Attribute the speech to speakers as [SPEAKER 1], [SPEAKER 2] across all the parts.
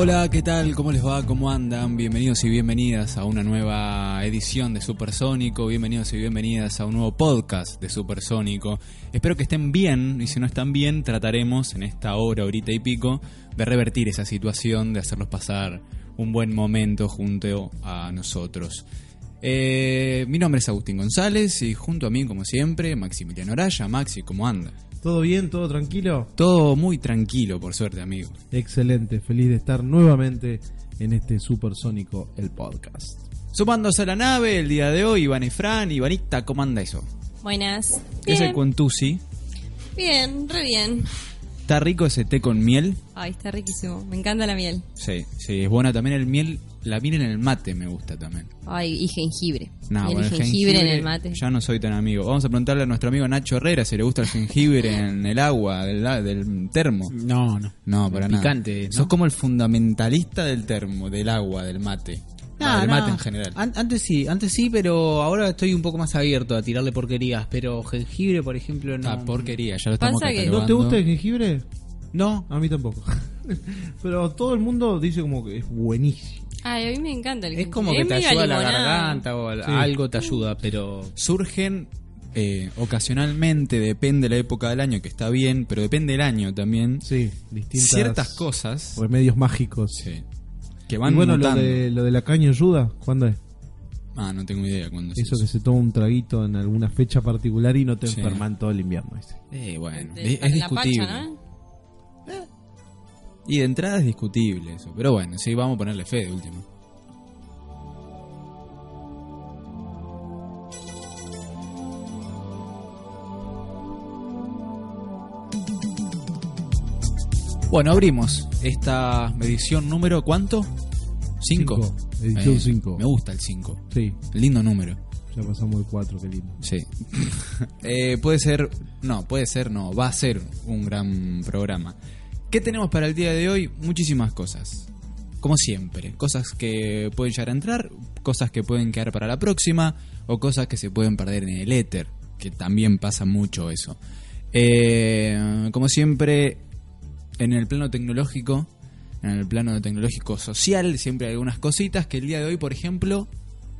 [SPEAKER 1] Hola, ¿qué tal? ¿Cómo les va? ¿Cómo andan? Bienvenidos y bienvenidas a una nueva edición de Supersónico. Bienvenidos y bienvenidas a un nuevo podcast de Supersónico. Espero que estén bien y si no están bien, trataremos en esta hora, horita y pico, de revertir esa situación, de hacerlos pasar un buen momento junto a nosotros. Eh, mi nombre es Agustín González y junto a mí, como siempre, Maximiliano Araya. Maxi, ¿cómo anda?
[SPEAKER 2] ¿Todo bien? ¿Todo tranquilo?
[SPEAKER 1] Todo muy tranquilo, por suerte, amigo.
[SPEAKER 2] Excelente, feliz de estar nuevamente en este supersónico, el podcast.
[SPEAKER 1] Sumándose a la nave el día de hoy, Iván y Fran. Ivanita, ¿cómo anda eso?
[SPEAKER 3] Buenas.
[SPEAKER 1] ¿Qué es el cuentusi?
[SPEAKER 3] bien, re bien.
[SPEAKER 1] ¿Está rico ese té con miel?
[SPEAKER 3] Ay, está riquísimo. Me encanta la miel.
[SPEAKER 1] Sí, sí, es buena también el miel. La miel en el mate me gusta también.
[SPEAKER 3] Ay, y jengibre.
[SPEAKER 1] No,
[SPEAKER 3] Miel
[SPEAKER 1] bueno,
[SPEAKER 3] y
[SPEAKER 1] el
[SPEAKER 3] jengibre, en el mate.
[SPEAKER 1] Ya no soy tan amigo. Vamos a preguntarle a nuestro amigo Nacho Herrera si le gusta el jengibre en el agua del, del termo.
[SPEAKER 4] No, no.
[SPEAKER 1] No, para nada.
[SPEAKER 4] Picante, ¿no?
[SPEAKER 1] Sos como el fundamentalista del termo, del agua, del mate. Mate en general.
[SPEAKER 4] An- antes sí, antes sí, pero ahora estoy un poco más abierto a tirarle porquerías. Pero jengibre, por ejemplo, no.
[SPEAKER 1] Ah, porquería, ya lo estamos
[SPEAKER 3] que-
[SPEAKER 2] ¿No te gusta el jengibre?
[SPEAKER 1] No,
[SPEAKER 2] A mí tampoco. Pero todo el mundo dice como que es buenísimo.
[SPEAKER 3] Ay, a mí me encanta el
[SPEAKER 4] Es
[SPEAKER 3] jengibre.
[SPEAKER 4] como que te ayuda a la garganta o
[SPEAKER 2] Sí.
[SPEAKER 4] algo te ayuda, pero.
[SPEAKER 1] surgen eh, ocasionalmente, depende de la época del año, que está bien, pero depende del año también,
[SPEAKER 2] Sí, distintas
[SPEAKER 1] ciertas cosas
[SPEAKER 2] remedios mágicos.
[SPEAKER 1] sí, que
[SPEAKER 2] Y
[SPEAKER 1] van
[SPEAKER 2] bueno, lo de, lo de la caña ayuda, ¿cuándo es?
[SPEAKER 1] Ah, no tengo idea cuándo es
[SPEAKER 2] Eso
[SPEAKER 1] eso.
[SPEAKER 2] que se toma un traguito en alguna fecha particular y no te
[SPEAKER 1] Sí.
[SPEAKER 2] enferman todo el invierno. dice.
[SPEAKER 1] Eh, bueno,
[SPEAKER 3] De-
[SPEAKER 1] es, es
[SPEAKER 3] la pacha,
[SPEAKER 1] discutible.
[SPEAKER 3] ¿no?
[SPEAKER 1] Y de entrada es discutible eso, pero bueno, sí, vamos a ponerle fe de último. Bueno, abrimos esta edición número ¿cuánto? ¿Cinco?
[SPEAKER 2] Cinco, edición
[SPEAKER 1] Eh,
[SPEAKER 2] cinco.
[SPEAKER 1] Me gusta el 5.
[SPEAKER 2] Sí,
[SPEAKER 1] Lindo número.
[SPEAKER 2] ya pasamos de cuatro, qué lindo.
[SPEAKER 1] Sí. Eh, puede ser, no, puede ser, no, va a ser un gran programa. ¿Qué tenemos para el día de hoy? Muchísimas cosas. Como siempre, cosas que pueden llegar a entrar, cosas que pueden quedar para la próxima o cosas que se pueden perder en el éter, que también pasa mucho eso. Eh, como siempre, en el plano tecnológico, en el plano tecnológico social, siempre hay algunas cositas que el día de hoy, por ejemplo,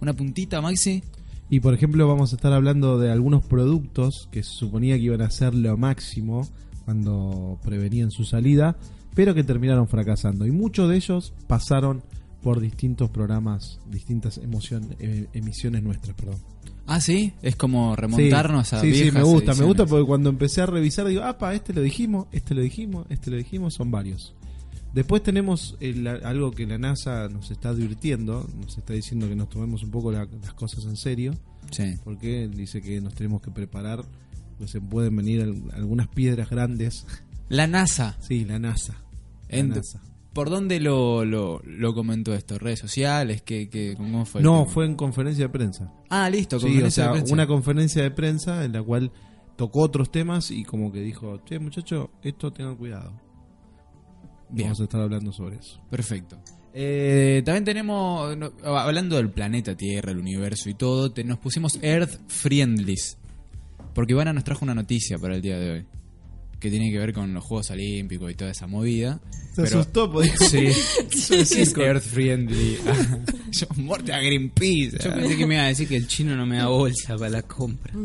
[SPEAKER 1] una puntita, Maxi.
[SPEAKER 2] Y por ejemplo vamos a estar hablando de algunos productos que se suponía que iban a ser lo máximo cuando prevenían su salida, pero que terminaron fracasando. Y muchos de ellos pasaron por distintos programas, distintas emoción, eh, emisiones nuestras, perdón.
[SPEAKER 1] Ah, sí, es como remontarnos
[SPEAKER 2] sí,
[SPEAKER 1] a
[SPEAKER 2] sí, sí, me gusta, me gusta porque cuando empecé a revisar digo, apa, este lo dijimos, este lo dijimos, este lo dijimos, son varios. Después tenemos el- algo que la NASA nos está advirtiendo, nos está diciendo que nos tomemos un poco la- las cosas en serio,
[SPEAKER 1] Sí.
[SPEAKER 2] porque dice que nos tenemos que preparar, pues se pueden venir al- algunas piedras grandes.
[SPEAKER 1] La NASA.
[SPEAKER 2] Sí, la NASA. La
[SPEAKER 1] En-
[SPEAKER 2] NASA.
[SPEAKER 1] ¿Por dónde lo, lo, lo comentó esto? ¿Redes sociales? ¿Qué, qué, ¿Cómo fue?
[SPEAKER 2] No, fue en conferencia de prensa.
[SPEAKER 1] Ah, listo,
[SPEAKER 2] Sí, o
[SPEAKER 1] conferencia
[SPEAKER 2] sea,
[SPEAKER 1] de prensa.
[SPEAKER 2] una conferencia de prensa en la cual tocó otros temas y como que dijo, che muchacho, esto tengan cuidado.
[SPEAKER 1] Bien,
[SPEAKER 2] Vamos a estar hablando sobre eso.
[SPEAKER 1] perfecto. Eh, también tenemos, no, hablando del planeta Tierra, el universo y todo, te- nos pusimos Earth Friendlies. Porque Ivana nos trajo una noticia para el día de hoy. Que tiene que ver con los Juegos Olímpicos y toda esa movida.
[SPEAKER 2] Se
[SPEAKER 1] Pero-
[SPEAKER 2] asustó, porque dijo,
[SPEAKER 1] Sí, es Earth Friendly. Yo, muerte a Greenpeace.
[SPEAKER 4] Yo pensé que me iba a decir que el chino no me da bolsa para la compra.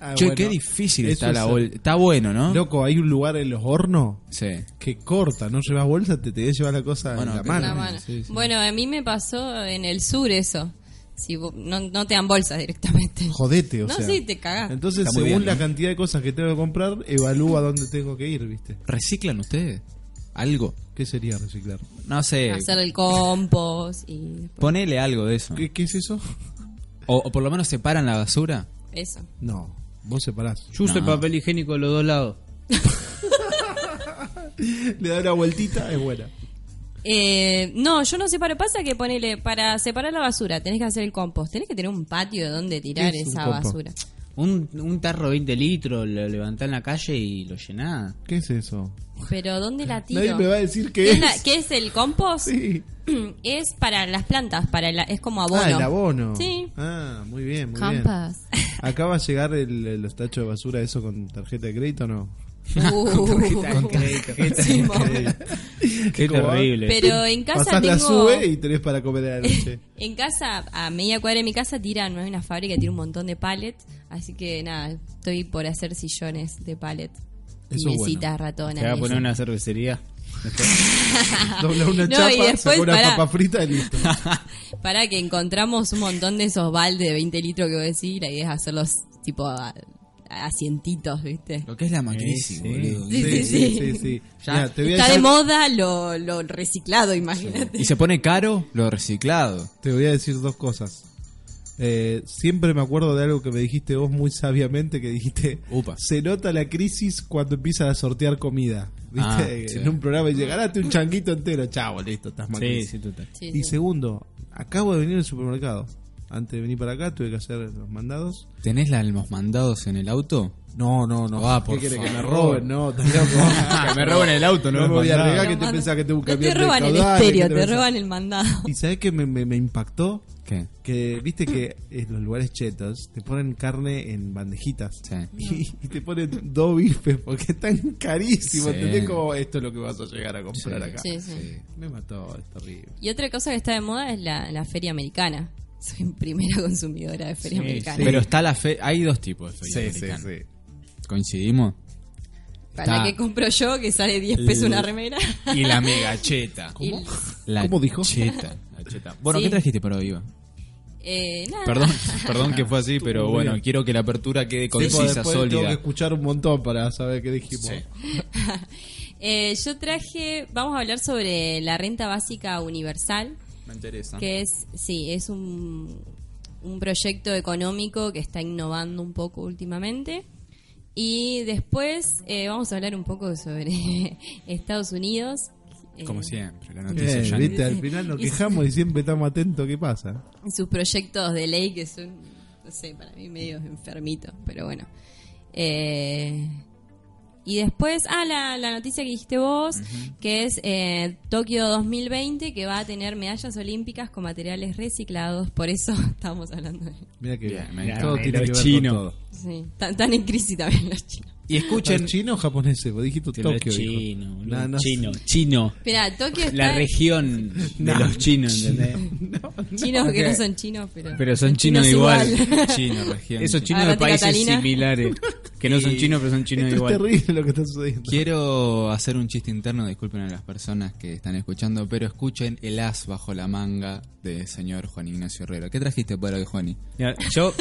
[SPEAKER 2] "Ah,
[SPEAKER 1] Che,
[SPEAKER 2] bueno,
[SPEAKER 1] qué difícil está la bolsa. Está bueno, ¿no?
[SPEAKER 2] Loco, hay un lugar en los hornos
[SPEAKER 1] Sí.
[SPEAKER 2] que corta, no llevas bolsa, te, te debes llevar la cosa
[SPEAKER 1] Bueno,
[SPEAKER 2] en la mano.
[SPEAKER 3] La mano.
[SPEAKER 2] Sí, sí.
[SPEAKER 3] Bueno, a mí me pasó en el sur eso. Si no, no te dan bolsas directamente.
[SPEAKER 2] Jodete, o
[SPEAKER 3] no,
[SPEAKER 2] sea.
[SPEAKER 3] sí, te cagás.
[SPEAKER 2] Entonces, según
[SPEAKER 1] bien,
[SPEAKER 2] la
[SPEAKER 1] ¿no?
[SPEAKER 2] cantidad de cosas que tengo que comprar, evalúa dónde tengo que ir, ¿viste?
[SPEAKER 1] ¿Reciclan ustedes? ¿Algo?
[SPEAKER 2] ¿Qué sería reciclar?
[SPEAKER 1] No sé.
[SPEAKER 3] Hacer el compost y después
[SPEAKER 1] Ponele algo de eso.
[SPEAKER 2] ¿Qué, qué es eso?
[SPEAKER 1] O, o por lo menos separan la basura.
[SPEAKER 3] eso.
[SPEAKER 2] No, vos separás.
[SPEAKER 4] Yo uso
[SPEAKER 1] No.
[SPEAKER 4] papel higiénico de los dos lados.
[SPEAKER 2] Le da una vueltita, es buena.
[SPEAKER 3] Eh, no, yo no separo. Pasa que ponele, para separar la basura tenés que hacer el compost. Tenés que tener un patio donde tirar
[SPEAKER 2] ¿Qué es un
[SPEAKER 3] esa
[SPEAKER 2] compost?
[SPEAKER 3] basura.
[SPEAKER 4] Un, un tarro 20 litros, lo levantás en la calle y lo llenás.
[SPEAKER 2] ¿Qué es eso?
[SPEAKER 3] Pero ¿dónde la tiro?
[SPEAKER 2] Nadie me va a decir qué
[SPEAKER 3] ¿Qué
[SPEAKER 2] es.
[SPEAKER 3] la- qué es el compost?
[SPEAKER 2] Sí.
[SPEAKER 3] Es para las plantas, para la- es como abono.
[SPEAKER 2] Ah, el abono.
[SPEAKER 3] Sí.
[SPEAKER 2] Ah, muy bien, muy bien. ¿Acá va a llegar el, el- los tachos de basura eso con tarjeta de crédito o no?
[SPEAKER 3] Uh.
[SPEAKER 4] Qué terrible.
[SPEAKER 3] Pero en casa
[SPEAKER 2] Pasás la
[SPEAKER 3] tengo...
[SPEAKER 2] sube y tenés para comer a la noche.
[SPEAKER 3] En casa, a media cuadra de mi casa, tiran, hay una fábrica que tiene un montón de pallets, así que nada, estoy por hacer sillones de pallet.
[SPEAKER 2] Eso
[SPEAKER 3] y
[SPEAKER 2] es
[SPEAKER 3] mesitas ratonas.
[SPEAKER 4] Te va a poner una cervecería.
[SPEAKER 2] Dobla una
[SPEAKER 3] No,
[SPEAKER 2] chapa,
[SPEAKER 3] y después,
[SPEAKER 2] una
[SPEAKER 3] pará.
[SPEAKER 2] papa frita y listo.
[SPEAKER 3] Para que encontramos un montón de esos baldes de 20 litros que voy a decir, la idea es hacerlos tipo asientitos, ¿viste?
[SPEAKER 1] Lo que es la macrisis,
[SPEAKER 4] Sí, sí.
[SPEAKER 1] boludo.
[SPEAKER 3] Sí,
[SPEAKER 2] Sí,
[SPEAKER 3] sí,
[SPEAKER 2] sí,
[SPEAKER 3] sí.
[SPEAKER 2] sí. sí.
[SPEAKER 1] Ya.
[SPEAKER 2] Mira, te voy a
[SPEAKER 3] Está de moda lo, lo reciclado, imagínate.
[SPEAKER 1] Y se pone caro lo reciclado.
[SPEAKER 2] Te voy a decir dos cosas. Eh, siempre me acuerdo de algo que me dijiste vos muy sabiamente, que dijiste,
[SPEAKER 1] Upa.
[SPEAKER 2] se nota la crisis cuando empiezan a sortear comida. ¿Viste?
[SPEAKER 1] Ah, sí.
[SPEAKER 2] En un programa y llegarate un changuito entero, chavo, listo, estás mal.
[SPEAKER 4] Sí, sí, total.
[SPEAKER 3] Sí,
[SPEAKER 2] Y
[SPEAKER 3] sí.
[SPEAKER 2] segundo, acabo de venir al supermercado. Antes de venir para acá tuve que hacer los mandados.
[SPEAKER 1] ¿Tenés la- los mandados en el auto?
[SPEAKER 2] No, no, no.
[SPEAKER 1] Ah,
[SPEAKER 2] ¿Qué querés que me roben? No,
[SPEAKER 1] que me roben el auto,
[SPEAKER 2] no,
[SPEAKER 1] no
[SPEAKER 2] me voy a que te pensás que tengo un
[SPEAKER 3] no te roban el estéreo, te roban el mandado.
[SPEAKER 2] ¿Y sabés que me, me, me impactó?
[SPEAKER 1] ¿Qué?
[SPEAKER 2] Que viste que en los lugares chetos te ponen carne en bandejitas.
[SPEAKER 1] Sí.
[SPEAKER 2] Y, y te ponen dos bifes porque están carísimos.
[SPEAKER 1] Sí.
[SPEAKER 2] ¿Entendés cómo esto es lo que vas a llegar a comprar
[SPEAKER 1] Sí.
[SPEAKER 2] acá?
[SPEAKER 3] Sí, sí.
[SPEAKER 2] Me mató, es terrible.
[SPEAKER 3] Y otra cosa que está de moda es la, la feria americana. Soy primera consumidora de feria
[SPEAKER 4] Sí,
[SPEAKER 3] americana.
[SPEAKER 1] Pero está la fe... Hay dos tipos de feria
[SPEAKER 2] Sí, sí,
[SPEAKER 1] americana.
[SPEAKER 2] sí.
[SPEAKER 1] ¿Coincidimos?
[SPEAKER 3] Para
[SPEAKER 1] está-
[SPEAKER 3] la que compro yo, que sale 10 pesos una remera.
[SPEAKER 1] Y la megacheta.
[SPEAKER 3] Y-
[SPEAKER 1] La
[SPEAKER 2] ¿Cómo dijo?
[SPEAKER 1] Cheta. La cheta. Bueno,
[SPEAKER 3] Sí.
[SPEAKER 1] ¿qué trajiste para hoy, Iva?
[SPEAKER 3] Eh, nada.
[SPEAKER 1] Perdón, perdón que fue así, pero bueno,
[SPEAKER 2] bien.
[SPEAKER 1] quiero que la apertura quede concisa,
[SPEAKER 2] después tengo que
[SPEAKER 1] sólida.
[SPEAKER 2] escuchar un montón para saber qué dijimos.
[SPEAKER 1] Sí.
[SPEAKER 3] Eh, yo traje, vamos a hablar sobre la renta básica universal,
[SPEAKER 1] Me interesa.
[SPEAKER 3] que es, sí, es un, un proyecto económico que está innovando un poco últimamente. Y después eh, vamos a hablar un poco sobre Estados Unidos. Eh,
[SPEAKER 1] Como siempre, la noticia
[SPEAKER 2] Eh,
[SPEAKER 1] ya-
[SPEAKER 2] viste, al final nos quejamos y siempre estamos atentos. ¿Qué pasa?
[SPEAKER 3] sus proyectos de ley que son, no sé, para mí medio enfermitos, pero bueno. Eh, y después, ah, la, la noticia que dijiste vos, que es eh, Tokio 2020, que va a tener medallas olímpicas con materiales reciclados, por eso estamos hablando de...
[SPEAKER 2] Mira que
[SPEAKER 1] Bien, me
[SPEAKER 2] todo tiene que ver
[SPEAKER 1] chino.
[SPEAKER 2] con todo.
[SPEAKER 3] Sí, tan, tan en crisis también los chinos.
[SPEAKER 1] Y escuchen,
[SPEAKER 2] ¿Escuchen chino o japonés? Vos dijiste Tokio.
[SPEAKER 4] chino,
[SPEAKER 2] No, no
[SPEAKER 4] chino, chino.
[SPEAKER 3] Mira, Tokio está...
[SPEAKER 4] La región de los chinos, ¿entendés?
[SPEAKER 3] Chinos que no son chinos, pero...
[SPEAKER 4] Pero son chinos igual.
[SPEAKER 1] chino, región.
[SPEAKER 4] Esos chinos de
[SPEAKER 3] Agarrate,
[SPEAKER 4] países
[SPEAKER 3] Catalina.
[SPEAKER 4] similares. Que no son chinos, pero son chinos
[SPEAKER 2] Esto es
[SPEAKER 4] igual.
[SPEAKER 2] terrible lo que está sucediendo.
[SPEAKER 1] Quiero hacer un chiste interno, disculpen a las personas que están escuchando, pero escuchen el as bajo la manga de señor Juan Ignacio Herrera. ¿Qué trajiste para hoy, Juani?
[SPEAKER 4] Mira, Yo,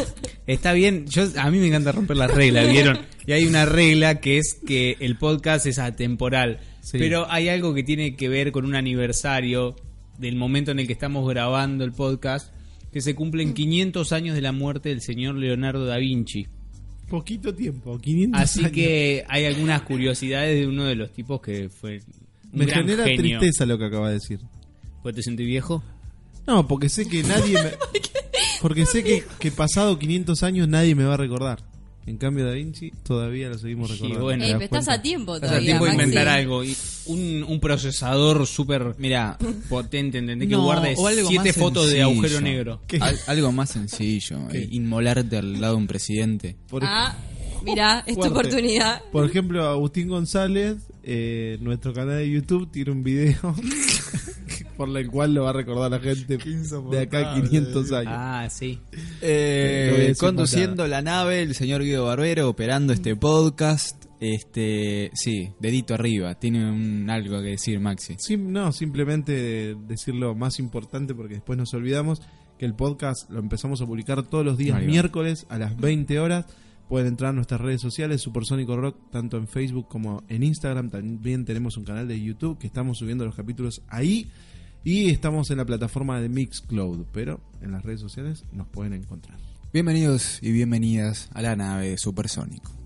[SPEAKER 4] está bien, yo a mí me encanta romper las reglas, ¿vieron? Y hay una regla que es que el podcast es atemporal.
[SPEAKER 2] Sí.
[SPEAKER 4] Pero hay algo que tiene que ver con un aniversario del momento en el que estamos grabando el podcast, que se cumplen 500 años de la muerte del señor Leonardo da Vinci.
[SPEAKER 2] Poquito tiempo, 500
[SPEAKER 4] Así
[SPEAKER 2] años.
[SPEAKER 4] que hay algunas curiosidades de uno de los tipos que fue un
[SPEAKER 2] Me
[SPEAKER 4] gran
[SPEAKER 2] genera
[SPEAKER 4] genio.
[SPEAKER 2] tristeza lo que acaba de decir.
[SPEAKER 4] ¿Pues te sentís viejo?
[SPEAKER 2] No, porque sé que nadie me... Porque sé que, que pasado 500 años nadie me va a recordar. En cambio Da Vinci todavía lo seguimos recordando.
[SPEAKER 4] bueno.
[SPEAKER 2] ¿te
[SPEAKER 3] Ey,
[SPEAKER 2] das
[SPEAKER 3] pero estás
[SPEAKER 2] cuenta?
[SPEAKER 3] a tiempo
[SPEAKER 4] Estás
[SPEAKER 3] todavía,
[SPEAKER 4] a tiempo de
[SPEAKER 3] Maxi.
[SPEAKER 4] inventar algo. Y un, un procesador súper
[SPEAKER 1] Mira,
[SPEAKER 4] potente, ¿entendés? Que
[SPEAKER 1] No,
[SPEAKER 4] guarde siete fotos de agujero negro.
[SPEAKER 1] al- algo más sencillo, eh, inmolarte al lado de un presidente.
[SPEAKER 2] Por,
[SPEAKER 3] Ah, mira, es tu
[SPEAKER 2] Fuerte.
[SPEAKER 3] oportunidad.
[SPEAKER 2] por ejemplo, Agustín González, eh, nuestro canal de YouTube, tiene un video por el cual lo va a recordar la gente de acá a 500 años.
[SPEAKER 4] Ah, sí.
[SPEAKER 1] Eh, conduciendo la nave, el señor Guido Barbero, operando este podcast. Este, sí, dedito arriba. Tiene un, algo que decir, Maxi.
[SPEAKER 2] Sí, no, simplemente decir lo más importante porque después nos olvidamos que el podcast lo empezamos a publicar todos los días
[SPEAKER 1] Ahí va.
[SPEAKER 2] miércoles a las 20 horas pueden entrar a nuestras redes sociales, Supersónico Rock, tanto en Facebook como en Instagram. También tenemos un canal de YouTube que estamos subiendo los capítulos ahí. Y estamos en la plataforma de Mixcloud, pero en las redes sociales nos pueden encontrar.
[SPEAKER 1] Bienvenidos y bienvenidas a la nave Supersónico.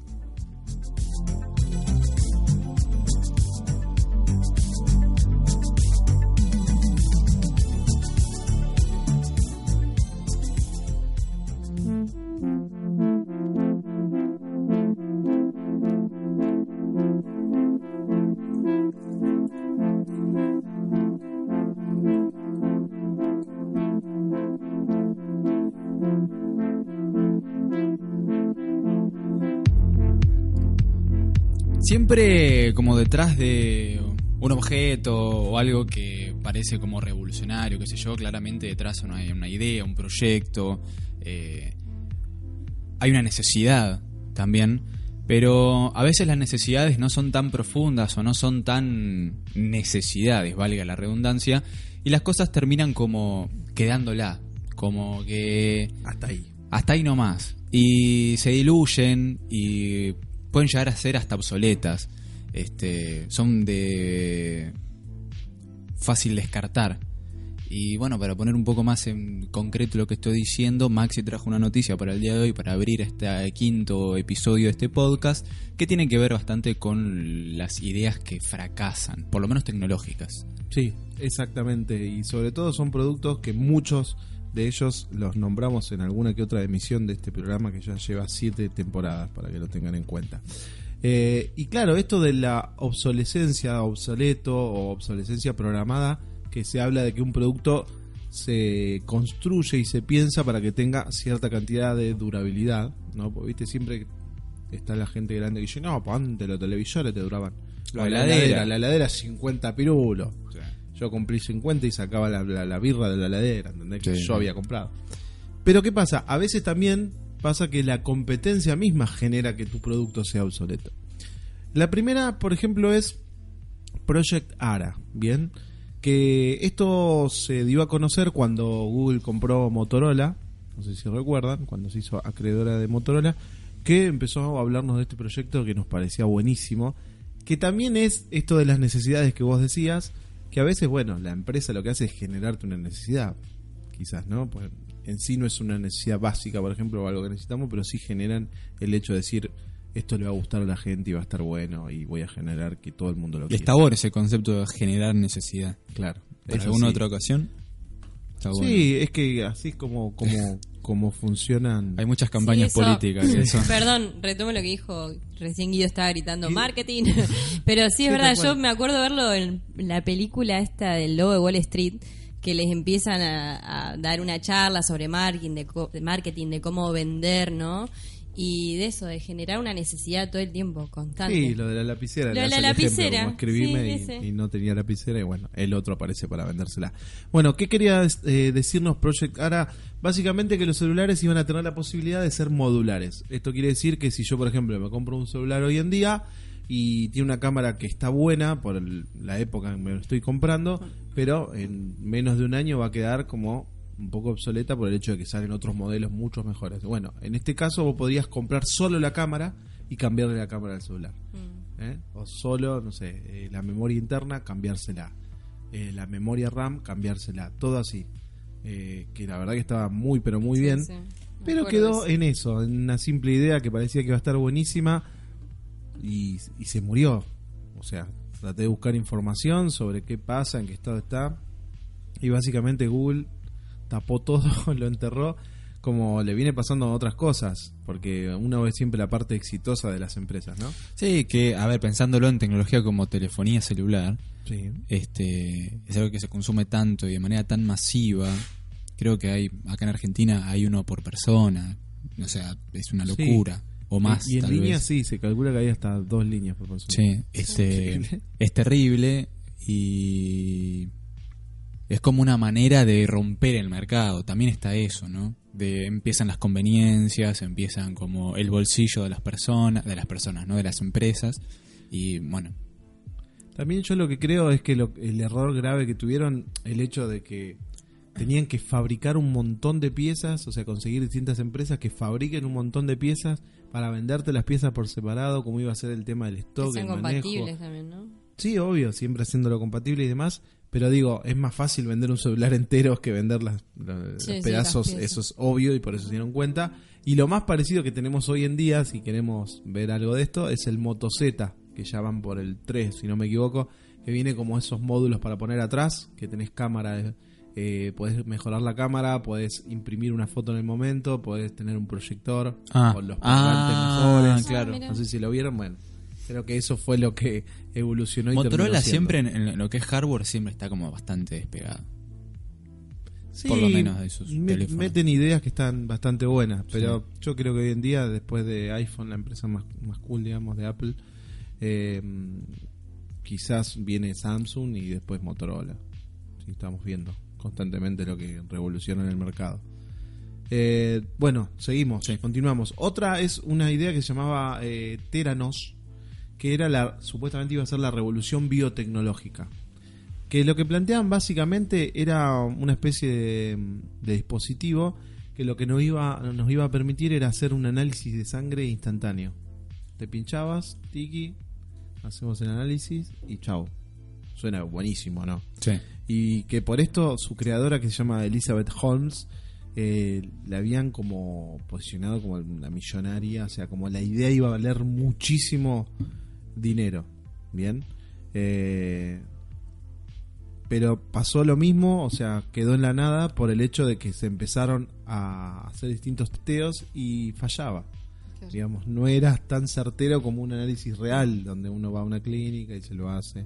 [SPEAKER 1] Siempre como detrás de un objeto o algo que parece como revolucionario, qué sé yo, claramente detrás no hay una idea, un proyecto, eh, hay una necesidad también, pero a veces las necesidades no son tan profundas o no son tan necesidades, valga la redundancia, y las cosas terminan como quedándola, como que...
[SPEAKER 2] Hasta ahí.
[SPEAKER 1] Hasta ahí nomás. Y se diluyen y pueden llegar a ser hasta obsoletas. Este, son de fácil descartar. Y bueno, para poner un poco más en concreto lo que estoy diciendo, Maxi trajo una noticia para el día de hoy, para abrir este quinto episodio de este podcast, que tiene que ver bastante con las ideas que fracasan, por lo menos tecnológicas.
[SPEAKER 2] Sí, exactamente. Y sobre todo son productos que muchos de ellos los nombramos en alguna que otra emisión de este programa que ya lleva siete temporadas, para que lo tengan en cuenta. Eh, y claro, esto de la obsolescencia, obsoleto o obsolescencia programada, que se habla de que un producto se construye y se piensa para que tenga cierta cantidad de durabilidad, ¿no? Porque viste siempre está la gente grande que dice, no, pues antes los televisores te duraban.
[SPEAKER 1] La heladera.
[SPEAKER 2] la heladera 50 pirulos. Yo cumplí 50 y sacaba la, la, la birra de la heladera, ¿entendés? Que yo había comprado. Pero ¿qué pasa? A veces también pasa que la competencia misma genera que tu producto sea obsoleto. La primera, por ejemplo, es Project Ara, ¿bien? Que esto se dio a conocer cuando Google compró Motorola, no sé si recuerdan, cuando se hizo acreedora de Motorola, que empezó a hablarnos de este proyecto que nos parecía buenísimo, que también es esto de las necesidades que vos decías, que a veces, bueno, la empresa lo que hace es generarte una necesidad, quizás, ¿no? Pues en sí no es una necesidad básica, por ejemplo, o algo que necesitamos, pero sí generan el hecho de decir, esto le va a gustar a la gente y va a estar bueno y voy a generar que todo el mundo lo quiera.
[SPEAKER 1] está bueno ese concepto de generar necesidad.
[SPEAKER 2] Claro.
[SPEAKER 1] ¿Para
[SPEAKER 2] eso
[SPEAKER 1] alguna otra ocasión? Está bueno.
[SPEAKER 2] Sí, es que así es como, como, como funcionan.
[SPEAKER 1] Hay muchas campañas
[SPEAKER 3] Sí, eso-
[SPEAKER 1] políticas. eso.
[SPEAKER 3] Perdón, retomo lo que dijo. Recién Guido estaba gritando marketing. Pero sí, es
[SPEAKER 2] Sí,
[SPEAKER 3] verdad, yo me acuerdo verlo en la película esta del lobo de Wall Street, que les empiezan a, a dar una charla sobre marketing de, co- de marketing, de cómo vender, ¿no? Y de eso, de generar una necesidad todo el tiempo, constante.
[SPEAKER 2] Sí, lo de la lapicera.
[SPEAKER 3] Lo de la
[SPEAKER 2] ejemplo,
[SPEAKER 3] lapicera,
[SPEAKER 2] escribirme
[SPEAKER 3] sí,
[SPEAKER 2] y- y, no tenía lapicera y bueno, el otro aparece para vendérsela. Bueno, ¿qué quería eh, decirnos Project Ara? Básicamente que los celulares iban a tener la posibilidad de ser modulares. Esto quiere decir que si yo, por ejemplo, me compro un celular hoy en día y tiene una cámara que está buena por el- la época en que me lo estoy comprando, pero en menos de un año va a quedar como un poco obsoleta por el hecho de que salen otros modelos mucho mejores. Bueno, en este caso vos podrías comprar solo la cámara y cambiarle la cámara al celular. ¿eh? O solo, no sé, eh, la memoria interna, cambiársela. Eh, la memoria RAM, cambiársela. Todo así. Que la verdad que estaba muy, pero muy bien.
[SPEAKER 3] Sí,
[SPEAKER 2] Pero quedó en eso, en una simple idea que parecía que iba a estar buenísima y, y se murió. O sea, traté de buscar información sobre qué pasa, en qué estado está. Y básicamente Google tapó todo, lo enterró, como le viene pasando a otras cosas. Porque uno ve siempre la parte exitosa de las empresas, ¿no?
[SPEAKER 1] Sí, que, a ver, pensándolo en tecnología como telefonía celular,
[SPEAKER 2] Sí.
[SPEAKER 1] este es algo que se consume tanto y de manera tan masiva. Creo que hay, acá en Argentina hay uno por persona. O sea, es una
[SPEAKER 2] Sí.
[SPEAKER 1] locura. O más,
[SPEAKER 2] Y en
[SPEAKER 1] tal
[SPEAKER 2] línea
[SPEAKER 1] vez.
[SPEAKER 2] sí, se calcula que hay hasta dos líneas por persona.
[SPEAKER 1] Sí, este, es terrible y es como una manera de romper el mercado. También está eso, ¿no? De empiezan las conveniencias, empiezan como el bolsillo de las personas, de las personas, no de las empresas y bueno,
[SPEAKER 2] También yo lo que creo es que lo- el error grave que tuvieron, el hecho de que tenían que fabricar un montón de piezas, o sea, conseguir distintas empresas que fabriquen un montón de piezas para venderte las piezas por separado, como iba a ser el tema del
[SPEAKER 3] Que
[SPEAKER 2] stock,
[SPEAKER 3] sean
[SPEAKER 2] el manejo.
[SPEAKER 3] compatibles también, ¿no?
[SPEAKER 2] Sí, obvio, siempre haciéndolo compatible y demás. Pero digo, es más fácil vender un celular entero que vender las, los
[SPEAKER 3] Sí, sí,
[SPEAKER 2] pedazos,
[SPEAKER 3] las piezas.
[SPEAKER 2] eso es obvio y por eso se dieron cuenta. Y lo más parecido que tenemos hoy en día, si queremos ver algo de esto, es el Moto Z, que ya van por el 3, si no me equivoco, que viene como esos módulos para poner atrás, que tenés cámara, eh, podés mejorar la cámara, podés imprimir una foto en el momento, podés tener un proyector
[SPEAKER 1] Ah.
[SPEAKER 2] con los
[SPEAKER 1] Ah,
[SPEAKER 2] mejores.
[SPEAKER 1] claro.
[SPEAKER 3] mira.
[SPEAKER 2] No sé si lo vieron, bueno. Creo que eso fue lo que evolucionó y
[SPEAKER 1] Motorola siempre en, en lo que es hardware siempre está como bastante despegado.
[SPEAKER 2] Sí,
[SPEAKER 1] por lo menos de sus
[SPEAKER 2] me-
[SPEAKER 1] teléfonos.
[SPEAKER 2] meten ideas que están bastante buenas, pero yo creo que hoy en día, después de iPhone, la empresa más, más cool, digamos, de Apple, eh, quizás viene Samsung y después Motorola. Sí, estamos viendo constantemente lo que revoluciona en el mercado. Eh, bueno, seguimos, continuamos. Otra es una idea que se llamaba eh, Teranos, que era la supuestamente iba a ser la revolución biotecnológica. Que lo que planteaban básicamente era una especie de, de dispositivo que lo que nos iba, nos iba a permitir era hacer un análisis de sangre instantáneo. Te pinchabas, tiki, hacemos el análisis y chau. Suena buenísimo, ¿no?
[SPEAKER 1] Sí.
[SPEAKER 2] Y que por esto su creadora que se llama Elizabeth Holmes eh, la habían como posicionado como una millonaria, o sea, como la idea iba a valer muchísimo dinero, ¿bien? Eh, pero pasó lo mismo, o sea, quedó en la nada por el hecho de que se empezaron a hacer distintos testeos y fallaba. Digamos, no era tan certero como un análisis real, donde uno va a una clínica y se lo hace.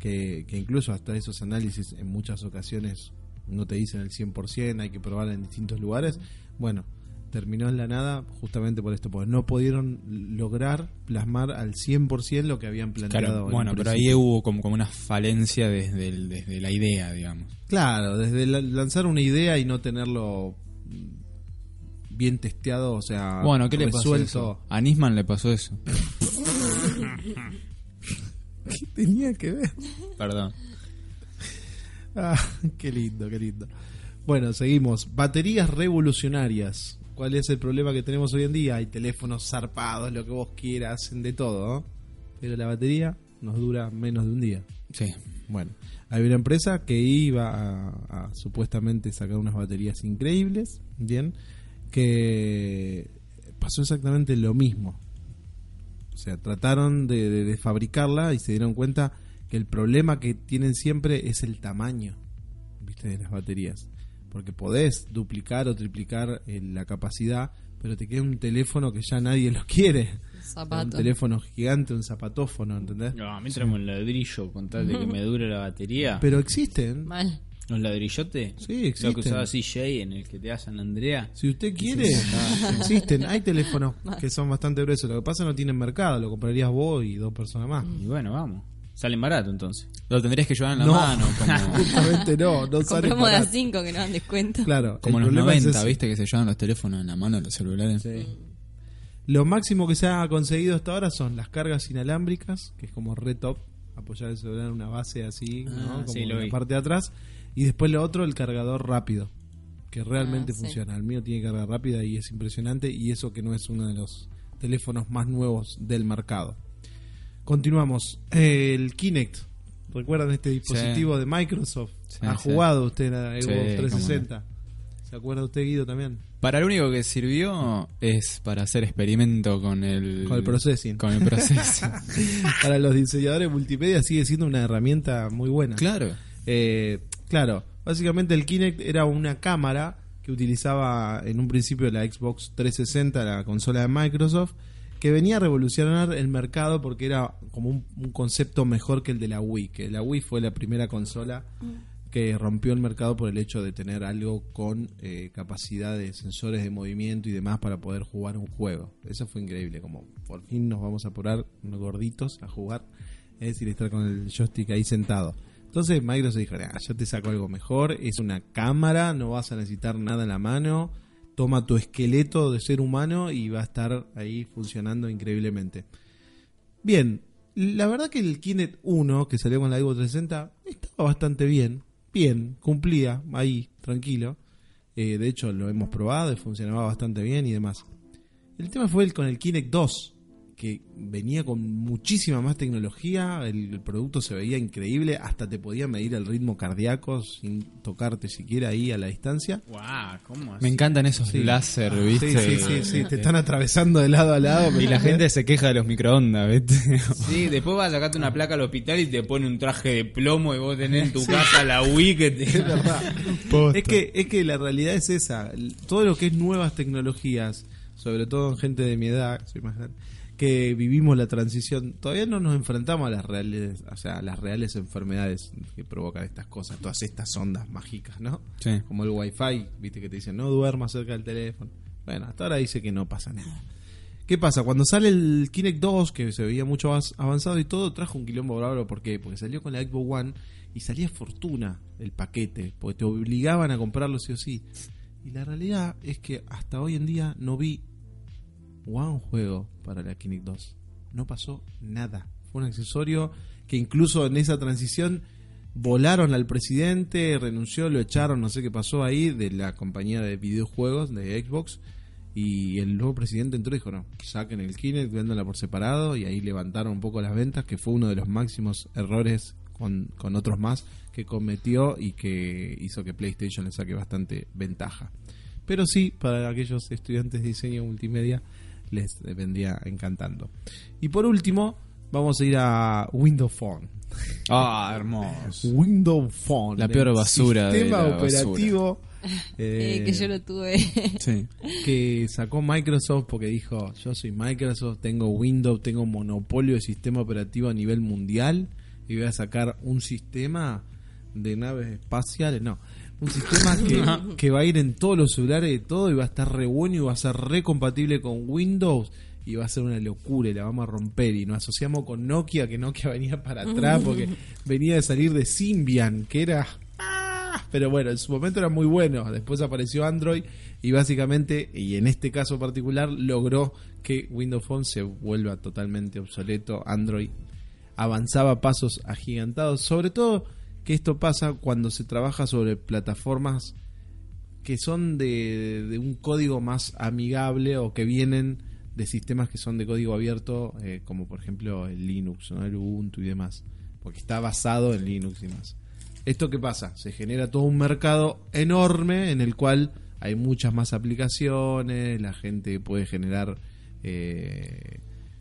[SPEAKER 2] Que, que incluso hasta esos análisis en muchas ocasiones no te dicen el 100%, hay que probar en distintos lugares. Bueno, terminó en la nada justamente por esto, porque no pudieron lograr plasmar al 100% lo que habían planteado.
[SPEAKER 1] Claro, bueno, pero ahí hubo como, como una falencia desde, el- desde la idea, digamos.
[SPEAKER 2] Claro, desde la- lanzar una idea y no tenerlo bien testeado, o sea,
[SPEAKER 1] Bueno, ¿qué le pasó
[SPEAKER 2] resuelto.
[SPEAKER 1] eso? A Nisman le pasó eso.
[SPEAKER 2] ¿Qué tenía que ver?
[SPEAKER 1] Perdón.
[SPEAKER 2] Ah, qué lindo, qué lindo. Bueno, seguimos. Baterías revolucionarias. ¿Cuál es el problema que tenemos hoy en día? Hay teléfonos zarpados, lo que vos quieras, hacen de todo, ¿no? Pero la batería nos dura menos de un día.
[SPEAKER 1] Sí.
[SPEAKER 2] Bueno, hay una empresa que iba a, a supuestamente sacar unas baterías increíbles, bien, que pasó exactamente lo mismo. O sea, trataron de, de- de fabricarla y se dieron cuenta que el problema que tienen siempre es el tamaño, viste, de las baterías. Porque podés duplicar o triplicar eh, la capacidad, pero te queda un teléfono que ya nadie lo quiere. Un teléfono gigante, un zapatófono, ¿entendés?
[SPEAKER 4] No, a mí traemos un ladrillo con tal de que me dure la batería.
[SPEAKER 2] Pero existen.
[SPEAKER 3] Mal.
[SPEAKER 4] ¿Los ladrillotes?
[SPEAKER 2] Sí,
[SPEAKER 4] Lo que
[SPEAKER 2] existen.
[SPEAKER 4] usaba CJ en el que te da San Andrea.
[SPEAKER 2] Si usted quiere, existen. Hay teléfonos que son bastante gruesos. Lo que pasa es que no tienen mercado. Lo comprarías vos y dos personas más.
[SPEAKER 4] Y bueno, vamos. Salen barato entonces.
[SPEAKER 1] Lo tendrías que llevar en la
[SPEAKER 2] No.
[SPEAKER 1] mano, como,
[SPEAKER 2] Justamente no. No sale
[SPEAKER 3] Compramos de a
[SPEAKER 2] barato.
[SPEAKER 3] 5 que no dan descuento.
[SPEAKER 2] Claro.
[SPEAKER 1] como en los
[SPEAKER 2] problema es
[SPEAKER 1] 90,
[SPEAKER 2] ese.
[SPEAKER 1] ¿viste? Que se llevan los teléfonos en la mano, los celulares.
[SPEAKER 2] Sí. Lo máximo que se ha conseguido hasta ahora son las cargas inalámbricas, que es como re top, apoyar el celular en una base así, ¿no?
[SPEAKER 4] Ah,
[SPEAKER 2] como
[SPEAKER 4] sí,
[SPEAKER 2] en la parte de atrás. Y después lo otro, el cargador rápido, que realmente
[SPEAKER 3] Ah, sí.
[SPEAKER 2] funciona. El mío tiene carga rápida y es impresionante, y eso que no es uno de los teléfonos más nuevos del mercado. Continuamos. El Kinect. ¿Recuerdan este dispositivo de Microsoft?
[SPEAKER 1] Sí,
[SPEAKER 2] ¿Ha
[SPEAKER 1] sí.
[SPEAKER 2] jugado usted a
[SPEAKER 1] Sí,
[SPEAKER 2] Xbox
[SPEAKER 1] cómo no.
[SPEAKER 2] 360? ¿Se acuerda usted, Guido, también?
[SPEAKER 1] Para lo único que sirvió es para hacer experimento con el...
[SPEAKER 2] Con el processing.
[SPEAKER 1] Con el processing.
[SPEAKER 2] Para los diseñadores multimedia sigue siendo una herramienta muy buena.
[SPEAKER 1] claro.
[SPEAKER 2] Eh, claro, básicamente el Kinect era una cámara que utilizaba en un principio la Xbox 360, la consola de Microsoft, que venía a revolucionar el mercado porque era como un, un concepto mejor que el de la Wii, que la Wii fue la primera consola que rompió el mercado por el hecho de tener algo con eh, capacidad de sensores de movimiento y demás para poder jugar un juego. Eso fue increíble, como por fin nos vamos a apurar unos gorditos a jugar, es decir, estar con el joystick ahí sentado. Entonces Microsoft dijo, "Nah, yo te saco algo mejor, es una cámara, no vas a necesitar nada en la mano, toma tu esqueleto de ser humano y va a estar ahí funcionando increíblemente. Bien, la verdad que el Kinect 1, que salió con la Xbox 360, estaba bastante bien, bien, cumplía ahí, tranquilo. Eh, de hecho, lo hemos probado y funcionaba bastante bien y demás. El tema fue el con el Kinect 2, que venía con muchísima más tecnología, el, el producto se veía increíble, hasta te podía medir el ritmo cardíaco sin tocarte siquiera ahí a la distancia.
[SPEAKER 4] Guau, ¿cómo así?
[SPEAKER 1] Me encantan esos
[SPEAKER 2] Sí.
[SPEAKER 1] láser,
[SPEAKER 2] Sí,
[SPEAKER 1] ¿viste?
[SPEAKER 2] sí, sí, sí, te están atravesando de lado a lado.
[SPEAKER 1] Y la gente se queja de los microondas, ¿viste?
[SPEAKER 4] Sí, después vas a sacarte una placa al hospital y te pone un traje de plomo y vos tenés en tu casa la Wii que te...
[SPEAKER 2] Es verdad. Es que, es que la realidad es esa. Todo lo que es nuevas tecnologías, sobre todo en gente de mi edad, soy más grande, que vivimos la transición, todavía no nos enfrentamos a las reales, o sea, a las reales enfermedades que provocan estas cosas, todas estas ondas mágicas, ¿no?
[SPEAKER 1] Sí.
[SPEAKER 2] Como el wifi, viste que te dicen no duermas cerca del teléfono. Bueno, hasta ahora dice que no pasa nada. ¿Qué pasa? Cuando sale el Kinect 2, que se veía mucho más avanzado y todo, trajo un quilombo bravo. ¿Por qué? Porque salió con la Xbox One y salía fortuna el paquete, porque te obligaban a comprarlo sí o sí. Y la realidad es que hasta hoy en día no vi un juego para la Kinect 2. No pasó nada. Fue un accesorio que incluso en esa transición volaron al presidente, renunció, lo echaron, no sé qué pasó ahí, de la compañía de videojuegos de Xbox. Y el nuevo presidente entró y dijo, no, saquen el Kinect, véndanla por separado. Y ahí levantaron un poco las ventas, que fue uno de los máximos errores con, con otros más que cometió y que hizo que PlayStation le saque bastante ventaja. Pero sí, para aquellos estudiantes de diseño multimedia les vendría encantando. Y por último, vamos a ir a Windows Phone.
[SPEAKER 1] Ah, hermoso.
[SPEAKER 2] Windows Phone.
[SPEAKER 1] La peor
[SPEAKER 2] el
[SPEAKER 1] basura de
[SPEAKER 2] Sistema
[SPEAKER 1] la
[SPEAKER 2] operativo
[SPEAKER 3] Eh,
[SPEAKER 2] eh,
[SPEAKER 3] que yo lo tuve.
[SPEAKER 1] Sí.
[SPEAKER 2] que sacó Microsoft porque dijo, yo soy Microsoft, tengo Windows, tengo monopolio de sistema operativo a nivel mundial y voy a sacar un sistema de naves espaciales, no, un sistema que, que va a ir en todos los celulares y todo y va a estar re bueno y va a ser re compatible con Windows y va a ser una locura y la vamos a romper. Y nos asociamos con Nokia que Nokia venía para atrás porque venía de salir de Symbian que era ¡ah! pero bueno en su momento era muy bueno. Después apareció Android y básicamente y en este caso particular logró que Windows Phone se vuelva totalmente obsoleto. Android avanzaba a pasos agigantados sobre todo que esto pasa cuando se trabaja sobre plataformas que son de, un código más amigable o que vienen de sistemas que son de código abierto, eh, como por ejemplo el Linux, ¿no? el Ubuntu y demás, porque está basado en Linux y demás. ¿Esto qué pasa? Se genera todo un mercado enorme en el cual hay muchas más aplicaciones, la gente puede generar eh,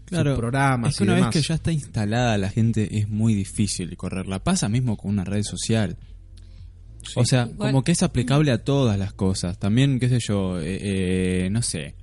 [SPEAKER 2] sus programas
[SPEAKER 1] es que
[SPEAKER 2] y
[SPEAKER 1] una
[SPEAKER 2] demás.
[SPEAKER 1] vez que ya está instalada la gente es muy difícil correrla. Pasa mismo con una red social. O sea,
[SPEAKER 3] Igual-
[SPEAKER 1] como que es aplicable a todas las cosas. También, qué sé yo, eh, eh, no sé.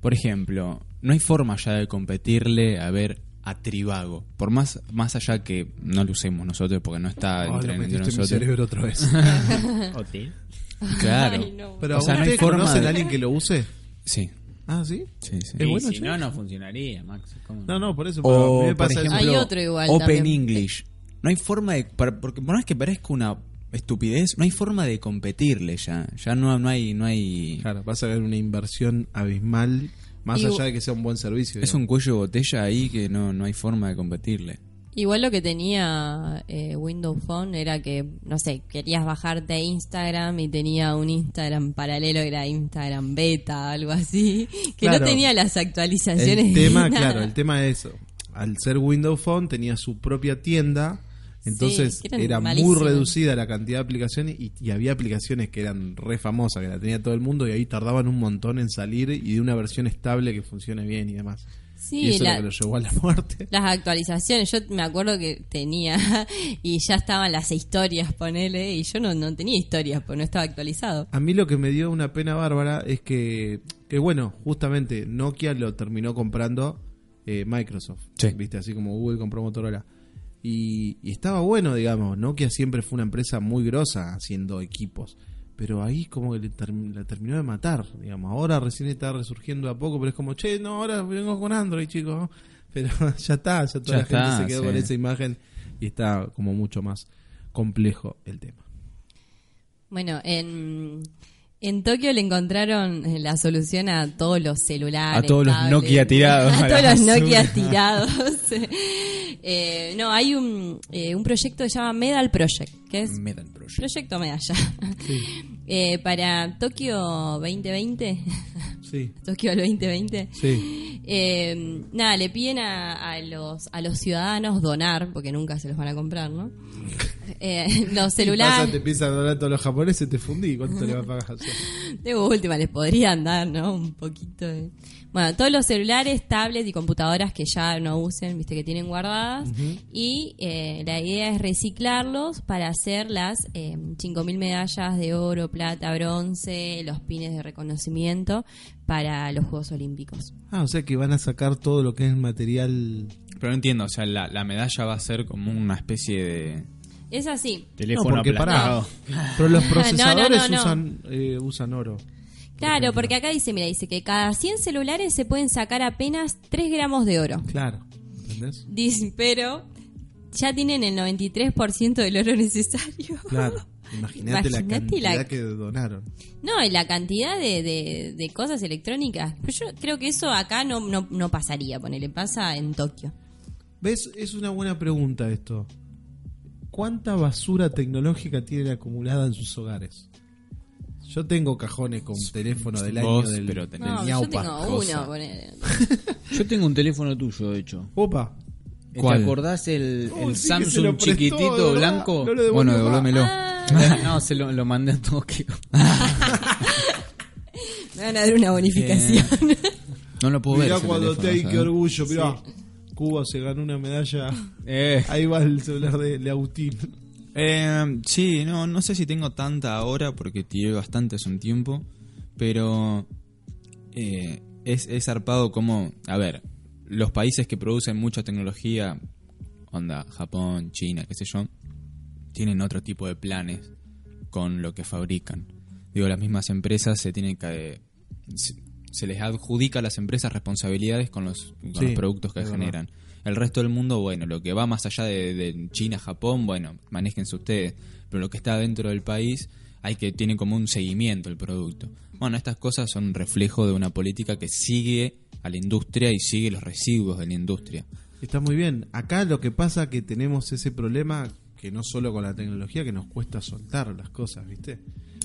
[SPEAKER 1] Por ejemplo, no hay forma ya de competirle a ver a Trivago. Por más más allá que no lo usemos nosotros porque no está
[SPEAKER 2] Oh,
[SPEAKER 1] entre,
[SPEAKER 2] lo
[SPEAKER 1] entre
[SPEAKER 2] metiste en mi
[SPEAKER 1] nosotros.
[SPEAKER 2] cerebro otra vez.
[SPEAKER 1] Claro.
[SPEAKER 3] Ay, no.
[SPEAKER 2] Pero
[SPEAKER 1] O sea, no hay
[SPEAKER 2] ¿ustedes
[SPEAKER 1] forma de-
[SPEAKER 2] a alguien que lo use?
[SPEAKER 1] Sí,
[SPEAKER 2] Ah, ¿sí?
[SPEAKER 1] sí, sí.
[SPEAKER 2] Es
[SPEAKER 4] Y
[SPEAKER 2] bueno,
[SPEAKER 4] si
[SPEAKER 2] che.
[SPEAKER 4] no, no funcionaría, Max. ¿Cómo?
[SPEAKER 2] No, no, por eso. pero a mí
[SPEAKER 1] O,
[SPEAKER 2] me
[SPEAKER 1] por
[SPEAKER 2] pasa eso.
[SPEAKER 1] ejemplo,
[SPEAKER 3] Hay otro igual
[SPEAKER 1] Open
[SPEAKER 3] también.
[SPEAKER 1] English. No hay forma de... para- porque por más que parezca una estupidez, no hay forma de competirle ya. Ya no, no hay... No hay
[SPEAKER 2] Claro, vas a ver una inversión abismal, más
[SPEAKER 3] Y-
[SPEAKER 2] allá de que sea un buen servicio.
[SPEAKER 1] es un cuello de botella ahí que no, no hay forma de competirle.
[SPEAKER 3] Igual lo que tenía eh, Windows Phone era que, no sé, querías bajarte a Instagram y tenía un Instagram paralelo, era Instagram beta, algo así, que
[SPEAKER 2] Claro.
[SPEAKER 3] no tenía las actualizaciones.
[SPEAKER 2] El tema, claro, el tema es, al ser Windows Phone tenía su propia tienda, entonces era muy reducida la cantidad de aplicaciones y, y había aplicaciones que eran re famosas, que la tenía todo el mundo y ahí tardaban un montón en salir y de una versión estable que funcione bien y demás. Y eso
[SPEAKER 3] la-
[SPEAKER 2] es lo que lo llevó a la muerte.
[SPEAKER 3] las actualizaciones, yo me acuerdo que tenía y ya estaban las historias, ponele, y yo no, no tenía historias, porque no estaba actualizado.
[SPEAKER 2] A mí lo que me dio una pena bárbara es que, que bueno, justamente Nokia lo terminó comprando eh, Microsoft.
[SPEAKER 1] Sí.
[SPEAKER 2] Viste, así como Google compró Motorola. Y, y estaba bueno, digamos. Nokia siempre fue una empresa muy grosa haciendo equipos. Pero ahí como que le term- la terminó de matar, digamos. Ahora recién está resurgiendo a poco, pero es como, che, no, ahora vengo con Android, chicos. Pero ya está, ya toda
[SPEAKER 1] Ya
[SPEAKER 2] la gente
[SPEAKER 1] está,
[SPEAKER 2] se quedó
[SPEAKER 1] sí.
[SPEAKER 2] con esa imagen y está como mucho más complejo el tema.
[SPEAKER 3] Bueno, en, En Tokio le encontraron eh, la solución a todos los celulares.
[SPEAKER 1] A todos los Nokia tirados
[SPEAKER 3] A
[SPEAKER 1] a
[SPEAKER 3] todos los
[SPEAKER 1] basura.
[SPEAKER 3] Nokia tirados. Eh, no, hay un, eh, un proyecto que se llama Medal Project, que es
[SPEAKER 1] Metal Project.
[SPEAKER 3] Proyecto Medalla. Eh, para Tokio 2020,
[SPEAKER 2] Sí,
[SPEAKER 3] Tokio al 2020,
[SPEAKER 2] sí.
[SPEAKER 3] eh, nada, le piden a, a los, a los ciudadanos donar, porque nunca se los van a comprar, ¿no? Eh, los celulares.
[SPEAKER 2] Te empiezan a donar todos los japoneses, te fundí. ¿Cuánto le vas a pagar?
[SPEAKER 3] De última les podrían dar, ¿no? Un poquito de... Bueno, todos los celulares, tablets y computadoras que ya no usen, viste, que tienen guardadas. Y eh, la idea es reciclarlos para hacer las eh, 5.000 medallas de oro, plata, bronce, los pines de reconocimiento para los Juegos Olímpicos.
[SPEAKER 2] Ah, o sea que van a sacar todo lo que es material.
[SPEAKER 1] Pero no entiendo, o sea, la, la medalla va a ser como una especie de...
[SPEAKER 3] Es así.
[SPEAKER 4] Teléfono
[SPEAKER 2] no, porque
[SPEAKER 4] aplastado.
[SPEAKER 2] pará. Pero los procesadores
[SPEAKER 3] no, no.
[SPEAKER 2] usan eh, usan oro.
[SPEAKER 3] Claro, porque acá dice, mira, dice que cada 100 celulares se pueden sacar apenas 3 gramos de oro.
[SPEAKER 2] Claro. ¿Entendés?
[SPEAKER 3] Dice, pero ya tienen el 93% del oro necesario.
[SPEAKER 2] Claro. Imagínate la cantidad
[SPEAKER 3] la-
[SPEAKER 2] que donaron.
[SPEAKER 3] No, y la cantidad de, de- de cosas electrónicas. Pero yo creo que eso acá no, no, no pasaría, ponele, pasa en Tokio.
[SPEAKER 2] ¿Ves? Es una buena pregunta esto. ¿Cuánta basura tecnológica tienen acumulada en sus hogares? Yo tengo cajones con teléfono del año
[SPEAKER 1] Vos,
[SPEAKER 2] del,
[SPEAKER 1] pero
[SPEAKER 2] del
[SPEAKER 1] tenés-
[SPEAKER 3] No, yo
[SPEAKER 2] ñaupa.
[SPEAKER 3] tengo
[SPEAKER 1] cosa.
[SPEAKER 3] uno, ponele.
[SPEAKER 4] Yo tengo un teléfono tuyo, de hecho.
[SPEAKER 2] Opa.
[SPEAKER 1] ¿Cuál?
[SPEAKER 4] ¿Te acordás el,
[SPEAKER 2] Oh,
[SPEAKER 4] el
[SPEAKER 2] sí que se
[SPEAKER 4] Samsung
[SPEAKER 2] prestó,
[SPEAKER 4] chiquitito
[SPEAKER 2] ¿verdad?
[SPEAKER 4] blanco?
[SPEAKER 2] No lo devolvió
[SPEAKER 1] Bueno,
[SPEAKER 2] más.
[SPEAKER 1] devolvémelo.
[SPEAKER 3] Ah,
[SPEAKER 4] no, se lo, lo mandé a Tokio.
[SPEAKER 3] me van a dar una bonificación.
[SPEAKER 1] No lo puedo ver.
[SPEAKER 2] Mirá
[SPEAKER 1] ese
[SPEAKER 2] cuando te qué orgullo. Mirá. Cuba se ganó una medalla.
[SPEAKER 4] Eh,
[SPEAKER 2] Ahí va el celular de, de Agustín.
[SPEAKER 1] Eh, sí, no, no sé si tengo tanta ahora porque tiré bastante hace un tiempo, pero eh, es, es zarpado como, a ver, los países que producen mucha tecnología, onda Japón, China, qué sé yo, tienen otro tipo de planes con lo que fabrican. Digo, las mismas empresas se tienen que... Se, se les adjudica a las empresas responsabilidades con los, con
[SPEAKER 2] Sí,
[SPEAKER 1] los productos que
[SPEAKER 2] verdad.
[SPEAKER 1] El resto del mundo, bueno, lo que va más allá de, de China, Japón, bueno, manéjense ustedes. Pero lo que está dentro del país, hay que tiene como un seguimiento el producto. Bueno, estas cosas son reflejo de una política que sigue a la industria y sigue los residuos de la industria.
[SPEAKER 2] Está muy bien. Acá lo que pasa que tenemos ese problema que no solo con la tecnología, que nos cuesta soltar las cosas, ¿viste?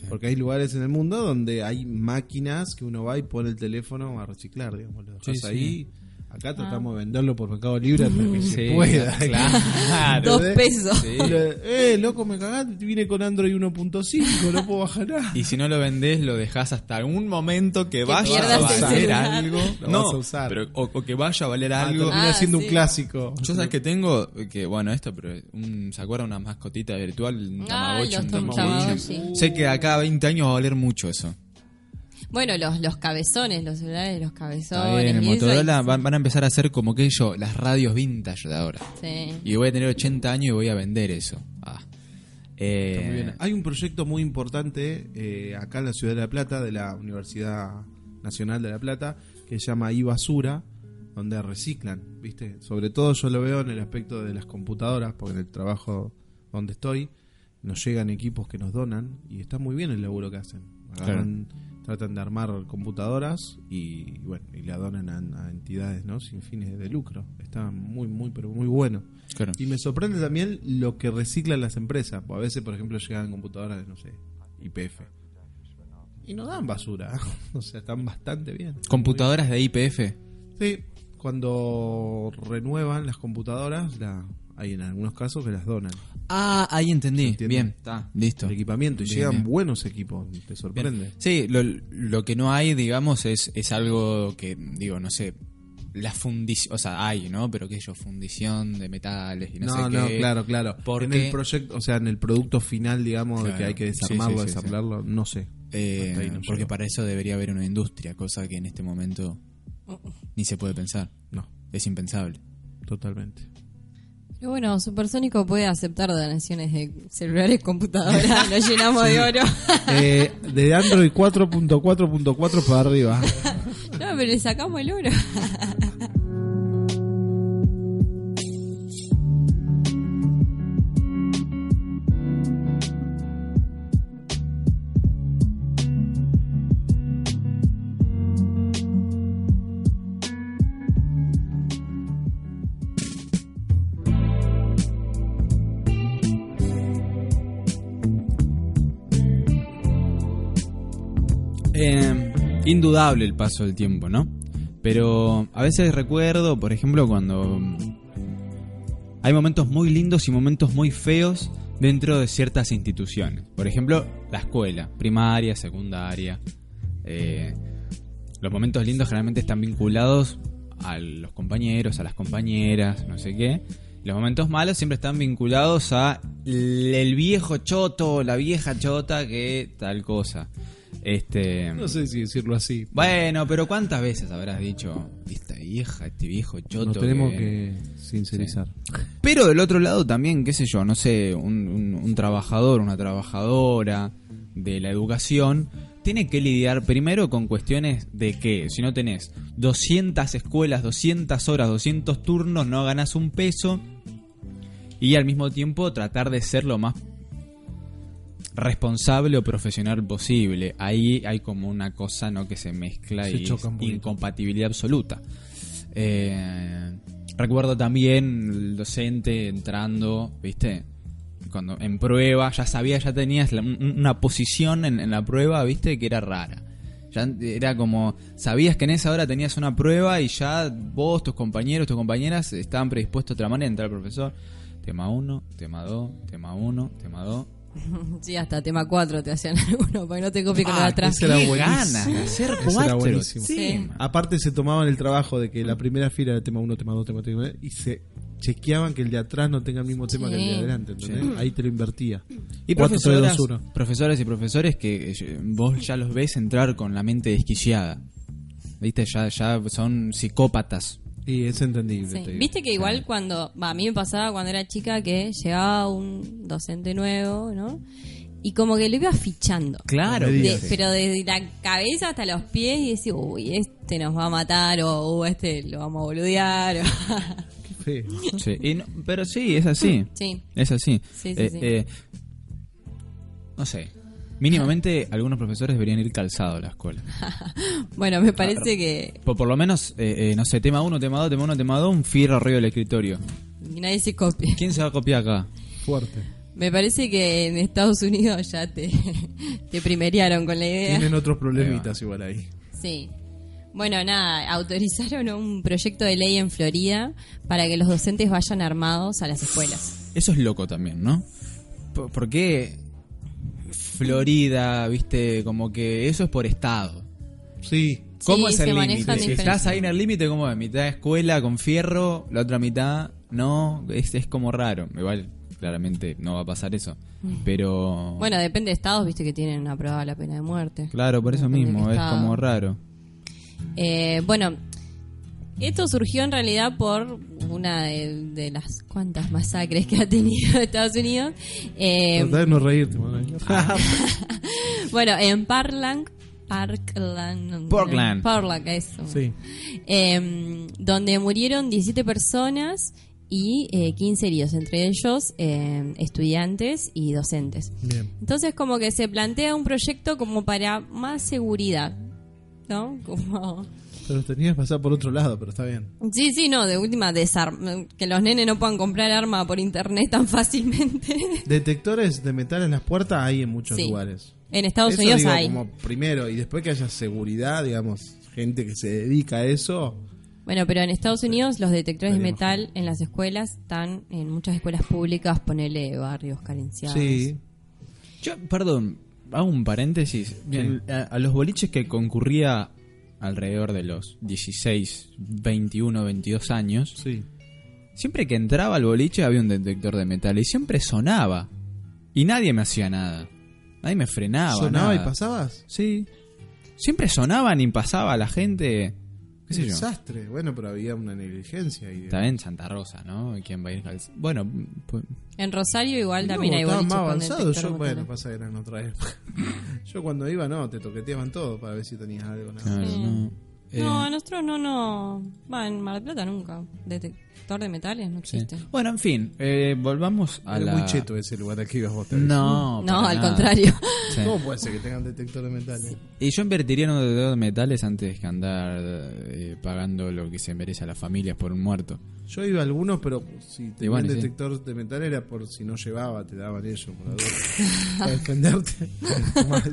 [SPEAKER 2] Porque hay lugares en el mundo donde hay máquinas que uno va y pone el teléfono a reciclar, digamos. Lo dejas
[SPEAKER 1] Sí, sí.
[SPEAKER 2] Acá tratamos de venderlo por Mercado Libre hasta que se
[SPEAKER 1] Sí,
[SPEAKER 2] pueda.
[SPEAKER 1] claro.
[SPEAKER 3] Dos pesos.
[SPEAKER 2] Le- Eh, loco, me cagaste. Vine con Android 1.5, no puedo bajar nada.
[SPEAKER 1] Y si no lo vendés, lo dejás hasta algún momento que,
[SPEAKER 3] Que
[SPEAKER 1] vaya a valer algo.
[SPEAKER 2] Lo
[SPEAKER 1] no,
[SPEAKER 2] vas a usar.
[SPEAKER 1] pero o, o que vaya a valer
[SPEAKER 2] Ah,
[SPEAKER 1] algo.
[SPEAKER 2] termina
[SPEAKER 3] Ah,
[SPEAKER 2] siendo
[SPEAKER 3] sí.
[SPEAKER 2] un clásico.
[SPEAKER 1] Yo sabes que tengo, que bueno, esto, pero un, ¿se acuerdan una mascotita virtual? Un
[SPEAKER 3] Ah,
[SPEAKER 1] Tamagotchi, un.
[SPEAKER 3] Tamagotchi.
[SPEAKER 1] Sé que acá a 20 años va a valer mucho eso.
[SPEAKER 3] Bueno, los, los cabezones, los celulares de los cabezones.
[SPEAKER 1] bien, el Motorola
[SPEAKER 3] y-
[SPEAKER 1] van, van a empezar a hacer como que yo, las radios vintage de ahora.
[SPEAKER 3] Sí.
[SPEAKER 1] Y voy a tener 80 años y voy a vender eso. Ah. Eh,
[SPEAKER 2] Está muy bien. Hay un proyecto muy importante eh, acá en la ciudad de La Plata, de la Universidad Nacional de La Plata, que se llama iBasura, donde reciclan, ¿viste? Sobre todo yo lo veo en el aspecto de las computadoras, porque en el trabajo donde estoy nos llegan equipos que nos donan y está muy bien el laburo que hacen. Agarran, Tratan de armar computadoras y, bueno, y la donan a, a entidades, ¿no? Sin fines de lucro. Está muy, muy, pero muy bueno.
[SPEAKER 1] claro.
[SPEAKER 2] Y me sorprende también lo que reciclan las empresas. A veces, por ejemplo, llegan computadoras de, no sé, IPF. Y no dan basura. o sea, están bastante bien.
[SPEAKER 1] Computadoras de IPF.
[SPEAKER 2] Sí, cuando renuevan las computadoras, la, hay en algunos casos que las donan.
[SPEAKER 1] Ah, ahí entendí. Bien, está, listo.
[SPEAKER 2] El equipamiento. Y
[SPEAKER 1] Bien,
[SPEAKER 2] llegan
[SPEAKER 1] bien.
[SPEAKER 2] buenos equipos. Te
[SPEAKER 1] Bien.
[SPEAKER 2] sorprende.
[SPEAKER 1] Sí, lo, lo que no hay, digamos, es, es algo que, digo, no sé, la fundición, o sea, hay, ¿no? Pero que yo, fundición de metales y no,
[SPEAKER 2] No,
[SPEAKER 1] sé
[SPEAKER 2] no,
[SPEAKER 1] qué.
[SPEAKER 2] claro, claro.
[SPEAKER 1] Porque-
[SPEAKER 2] En el proyecto, o sea, en el producto final, digamos, de que
[SPEAKER 1] Claro.
[SPEAKER 2] hay que desarmarlo,
[SPEAKER 1] sí, sí, sí.
[SPEAKER 2] desarmarlo, no sé.
[SPEAKER 1] Eh,
[SPEAKER 2] no
[SPEAKER 1] porque
[SPEAKER 2] llego.
[SPEAKER 1] para eso debería haber una industria, cosa que en este momento ni se puede pensar.
[SPEAKER 2] No,
[SPEAKER 1] Es impensable.
[SPEAKER 2] totalmente.
[SPEAKER 3] Bueno, Supersónico puede aceptar donaciones de celulares, computadoras, lo llenamos de oro.
[SPEAKER 2] Eh, de Android 4.4.4 para arriba.
[SPEAKER 3] No, pero le sacamos el oro.
[SPEAKER 1] Indudable el paso del tiempo, ¿no? Pero a veces recuerdo, por ejemplo, cuando hay momentos muy lindos y momentos muy feos dentro de ciertas instituciones. Por ejemplo, la escuela, primaria, secundaria. Eh, los momentos lindos generalmente están vinculados a los compañeros, a las compañeras, no sé qué. Los momentos malos siempre están vinculados a el viejo choto, la vieja chota que tal cosa. Este,
[SPEAKER 2] No sé si decirlo así.
[SPEAKER 1] bueno, pero ¿cuántas veces habrás dicho esta vieja, este viejo choto?
[SPEAKER 2] Nos tenemos
[SPEAKER 1] que-"
[SPEAKER 2] que sincerizar.
[SPEAKER 1] Pero del otro lado también, qué sé yo, no sé, un, un- un trabajador, una trabajadora de la educación tiene que lidiar primero con cuestiones de que si no tenés 200 escuelas, 200 horas, 200 turnos, no ganas un peso y al mismo tiempo tratar de ser lo más responsable o profesional posible. Ahí hay como una cosa no que se mezcla
[SPEAKER 2] Se
[SPEAKER 1] y es incompatibilidad absoluta. Eh, recuerdo también el docente entrando, ¿viste? Cuando en prueba ya sabía, ya tenías la- una posición en, en la prueba, ¿viste? Que era rara. Ya era como, sabías que en esa hora tenías una prueba y ya vos, tus compañeros, tus compañeras estaban predispuestos de otra manera. Entra el profesor, tema 1, tema 2, tema 1, tema 2.
[SPEAKER 3] Sí, hasta tema 4 te hacían alguno, para que no te copie con de
[SPEAKER 1] Ah,
[SPEAKER 3] atrás.
[SPEAKER 2] ese era
[SPEAKER 1] ganas de hacer cuatro.
[SPEAKER 2] buenísimo.
[SPEAKER 3] Sí.
[SPEAKER 2] Aparte se tomaban el trabajo de que la primera fila era tema 1, tema 2, tema 3, y se chequeaban que el de atrás no tenga el mismo tema que el de
[SPEAKER 3] Sí.
[SPEAKER 2] adelante, ¿entendés? Ahí te lo invertía.
[SPEAKER 1] Y
[SPEAKER 2] Cuatro, tres,
[SPEAKER 1] profesoras,
[SPEAKER 2] dos, uno.
[SPEAKER 1] profesores y profesores que eh, vos ya los ves entrar con la mente desquiciada. ¿Viste? Ya, ya son psicópatas.
[SPEAKER 2] Y es entendible.
[SPEAKER 3] Sí.
[SPEAKER 2] te digo.
[SPEAKER 3] Viste que igual cuando, a mí me pasaba cuando era chica que llegaba un docente nuevo, ¿no? Y como que lo iba fichando.
[SPEAKER 1] Claro.
[SPEAKER 3] De- pero desde la cabeza hasta los pies y decía, uy, este nos va a matar o "Uy, este lo vamos a boludear. o-.
[SPEAKER 1] Sí, y no- pero sí, es así.
[SPEAKER 3] sí,
[SPEAKER 1] Es así.
[SPEAKER 3] Sí, sí,
[SPEAKER 1] Eh,
[SPEAKER 3] sí.
[SPEAKER 1] eh, no sé. Mínimamente algunos profesores deberían ir calzados a la escuela.
[SPEAKER 3] bueno, me parece que
[SPEAKER 1] Por, por lo menos, eh, eh, no sé, tema 1, tema 2, tema 1, tema 2, un fierro arriba del escritorio.
[SPEAKER 3] nadie se copie.
[SPEAKER 1] ¿Quién se va a copiar acá?
[SPEAKER 2] Fuerte.
[SPEAKER 3] Me parece que en Estados Unidos ya te, te primeriaron con la idea.
[SPEAKER 2] Tienen otros problemitas igual ahí.
[SPEAKER 3] Sí. Bueno, nada, autorizaron un proyecto de ley en Florida para que los docentes vayan armados a las escuelas.
[SPEAKER 1] Eso es loco también, ¿no? ¿Por, por qué Florida, viste, como que eso es por estado?
[SPEAKER 2] Sí.
[SPEAKER 1] ¿Cómo
[SPEAKER 3] Sí,
[SPEAKER 1] es el límite? Si estás ahí en el límite, ¿cómo es? Mitad escuela con fierro, la otra mitad no, es, es como raro. Igual, claramente no va a pasar eso. Pero...
[SPEAKER 3] Bueno, depende de estados, viste que tienen aprobada la pena de muerte.
[SPEAKER 1] Claro, por eso
[SPEAKER 3] Depende de
[SPEAKER 1] mismo, es como raro.
[SPEAKER 3] Eh, bueno, esto surgió en realidad por una de, de las cuantas masacres que ha tenido Estados Unidos. Eh,
[SPEAKER 2] de no reírte,
[SPEAKER 3] bueno, en Parkland. Parkland.
[SPEAKER 1] Portland.
[SPEAKER 3] Portland, eso.
[SPEAKER 2] sí.
[SPEAKER 3] Eh, donde murieron 17 personas y eh, 15 heridos, entre ellos eh, estudiantes y docentes.
[SPEAKER 2] Bien.
[SPEAKER 3] Entonces como que se plantea un proyecto como para más seguridad, ¿no? Como...
[SPEAKER 2] Pero tenías que pasar por otro lado, pero está bien.
[SPEAKER 3] Sí, sí, no, de última desarm que los nenes no puedan comprar arma por internet tan fácilmente.
[SPEAKER 2] Detectores de metal en las puertas hay en muchos
[SPEAKER 3] Sí.
[SPEAKER 2] lugares.
[SPEAKER 3] En Estados
[SPEAKER 2] Eso
[SPEAKER 3] Unidos
[SPEAKER 2] digo,
[SPEAKER 3] hay.
[SPEAKER 2] como primero, y después que haya seguridad, digamos, gente que se dedica a eso.
[SPEAKER 3] Bueno, pero en Estados Unidos los detectores de metal en las escuelas están en muchas escuelas públicas, ponele barrios carenciados.
[SPEAKER 2] Sí.
[SPEAKER 1] Yo, perdón, hago un paréntesis. Bien, a, a los boliches que concurría alrededor de los 16, 21, 22 años,
[SPEAKER 2] Sí.
[SPEAKER 1] siempre que entraba al boliche había un detector de metal y siempre sonaba. Y nadie me hacía nada. Nadie me frenaba.
[SPEAKER 2] ¿Sonaba y pasabas?
[SPEAKER 1] Sí. Siempre sonaban y pasaba la gente. ¿Qué sé yo?
[SPEAKER 2] Desastre. Bueno, pero había una negligencia ahí.
[SPEAKER 1] Está en Santa Rosa, ¿no? ¿Quién va a ir calz- Bueno, pues,
[SPEAKER 3] En Rosario igual
[SPEAKER 2] No,
[SPEAKER 3] también hay
[SPEAKER 2] estaban
[SPEAKER 3] boliches
[SPEAKER 2] más
[SPEAKER 3] con
[SPEAKER 2] avanzados.
[SPEAKER 3] detector
[SPEAKER 2] Yo, bueno,
[SPEAKER 3] metal.
[SPEAKER 2] pasa que eran otra época. Yo cuando iba, no, te toqueteaban todo para ver si tenías algo. nada.
[SPEAKER 1] claro,
[SPEAKER 3] Sí.
[SPEAKER 1] no. Eh,
[SPEAKER 3] No, a nosotros no, no. Va, en Mar del Plata nunca. Detector de metales no
[SPEAKER 1] sí.
[SPEAKER 3] existe.
[SPEAKER 1] Bueno, en fin, eh, volvamos a
[SPEAKER 2] Era
[SPEAKER 1] la...
[SPEAKER 2] muy cheto ese lugar al que ibas vos.
[SPEAKER 1] No,
[SPEAKER 3] No, al
[SPEAKER 1] nada.
[SPEAKER 3] contrario.
[SPEAKER 1] Sí.
[SPEAKER 2] ¿Cómo puede ser que tengan detector de metales?
[SPEAKER 1] Y yo invertiría en un detector de metales antes que andar eh, pagando lo que se merece a las familias por un muerto.
[SPEAKER 2] Yo iba a algunos, pero si
[SPEAKER 1] bueno, sí.
[SPEAKER 2] detector de metal era por si no llevaba, te daban ellos por la duda. para defenderte. Mal.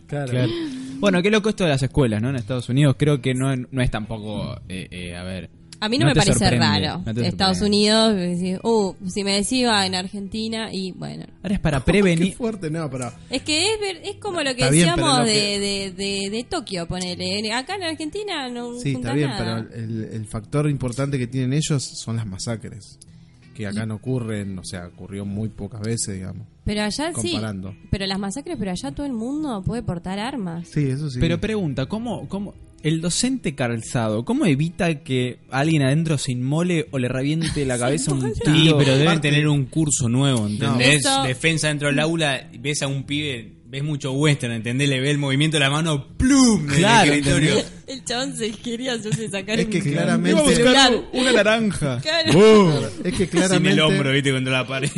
[SPEAKER 2] claro.
[SPEAKER 1] Claro. Bueno, qué loco esto de las escuelas, ¿no? En Estados Unidos creo que no, no es tampoco, eh, eh, a ver...
[SPEAKER 3] A mí no,
[SPEAKER 1] no
[SPEAKER 3] me parece raro.
[SPEAKER 1] no
[SPEAKER 3] Estados. Unidos, decís, uh, si me decía en Argentina y bueno.
[SPEAKER 1] Ahora es para
[SPEAKER 2] Qué
[SPEAKER 1] prevenir...
[SPEAKER 2] fuerte, no, pero.
[SPEAKER 3] Es que es, ver- es como lo que
[SPEAKER 2] bien,
[SPEAKER 3] decíamos
[SPEAKER 2] lo
[SPEAKER 3] de,
[SPEAKER 2] que-
[SPEAKER 3] de, de, de Tokio, ponele. Acá en Argentina no
[SPEAKER 2] Sí, está bien,
[SPEAKER 3] nada.
[SPEAKER 2] pero el, el factor importante que tienen ellos son las masacres. Que acá no ocurren, o sea, ocurrió muy pocas veces, digamos.
[SPEAKER 3] Pero allá sí.
[SPEAKER 2] comparando.
[SPEAKER 3] Pero las masacres, pero allá todo el mundo puede portar armas.
[SPEAKER 2] Sí, eso sí.
[SPEAKER 1] Pero pregunta, ¿cómo, cómo el docente calzado, cómo evita que alguien adentro se inmole o le reviente la cabeza un
[SPEAKER 4] Sí,
[SPEAKER 1] tiro?
[SPEAKER 4] pero deben tener un curso nuevo, ¿entendés? Defensa dentro del aula, ves a un pibe, ves mucho western, ¿entendés? Le ve el movimiento de la mano, ¡plum! en
[SPEAKER 1] Claro,
[SPEAKER 4] el.
[SPEAKER 3] El chabón se quería hacerse sacar
[SPEAKER 2] Es que
[SPEAKER 3] un-
[SPEAKER 2] claramente-
[SPEAKER 1] Iba a buscar
[SPEAKER 3] celular.
[SPEAKER 1] una naranja.
[SPEAKER 3] Claro.
[SPEAKER 2] es que
[SPEAKER 4] Sin
[SPEAKER 2] claramente.
[SPEAKER 4] el hombro, ¿viste? Contra la pared.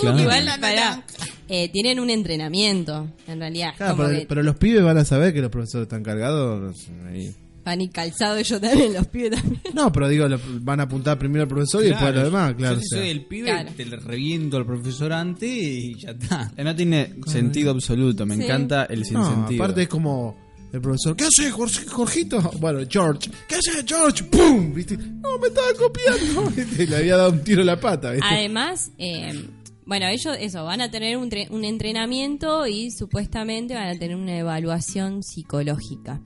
[SPEAKER 1] Claro.
[SPEAKER 3] Igual, pará. Eh, tienen un entrenamiento, en realidad.
[SPEAKER 2] Claro,
[SPEAKER 3] como
[SPEAKER 2] pero,
[SPEAKER 3] que
[SPEAKER 2] pero los pibes van a saber que los profesores están cargados. ahí.
[SPEAKER 3] van y calzado ellos también, los pibes también.
[SPEAKER 2] No, pero digo, lo- van a apuntar primero al profesor y después a los demás, claro.
[SPEAKER 4] Yo
[SPEAKER 2] o
[SPEAKER 4] si
[SPEAKER 2] sea.
[SPEAKER 4] soy el pibe,
[SPEAKER 3] Claro.
[SPEAKER 4] te le reviento al profesor antes y ya está.
[SPEAKER 1] No tiene sentido absoluto, me
[SPEAKER 3] Sí.
[SPEAKER 1] encanta el
[SPEAKER 2] No,
[SPEAKER 1] sinsentido.
[SPEAKER 2] aparte es como el profesor, ¿qué haces, Jorge- Jorgito? Bueno, George, ¿qué haces, George? ¡Pum! ¿Viste? No, me estaba copiando. le había dado un tiro en la pata, ¿viste?
[SPEAKER 3] Además, eh, bueno, ellos eso, van a tener un, tre- un entrenamiento y supuestamente van a tener una evaluación psicológica.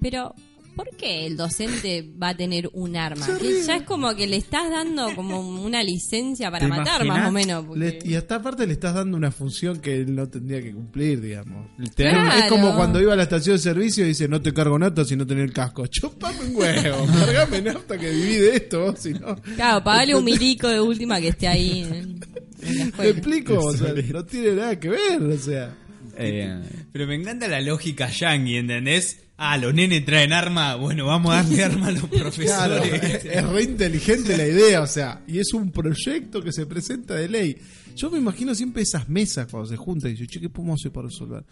[SPEAKER 3] Pero, ¿por qué el docente va a tener un arma? Que ya es como que le estás dando como una licencia para
[SPEAKER 2] ¿Te
[SPEAKER 3] matar, más o menos. porque-
[SPEAKER 2] Le- y hasta aparte le estás dando una función que él no tendría que cumplir, digamos.
[SPEAKER 3] Claro.
[SPEAKER 2] Es como cuando iba a la estación de servicio y dice, no te cargo nafta si no tenés el casco. Chupame un huevo, cargame nafta que viví de esto, si no...
[SPEAKER 3] Claro, pagale un milico de última que esté ahí la
[SPEAKER 2] ¿Me explico? O sea, no tiene nada que ver, o sea...
[SPEAKER 1] eh,
[SPEAKER 4] Pero me encanta la lógica yankee, ¿entendés? Ah, los nenes traen arma, bueno, vamos a darle arma a los
[SPEAKER 2] Claro,
[SPEAKER 4] profesores.
[SPEAKER 2] es, es re inteligente la idea, o sea, y es un proyecto que se presenta de ley. Yo me imagino siempre esas mesas cuando se juntan y dicen, che, ¿qué podemos hacer para resolver?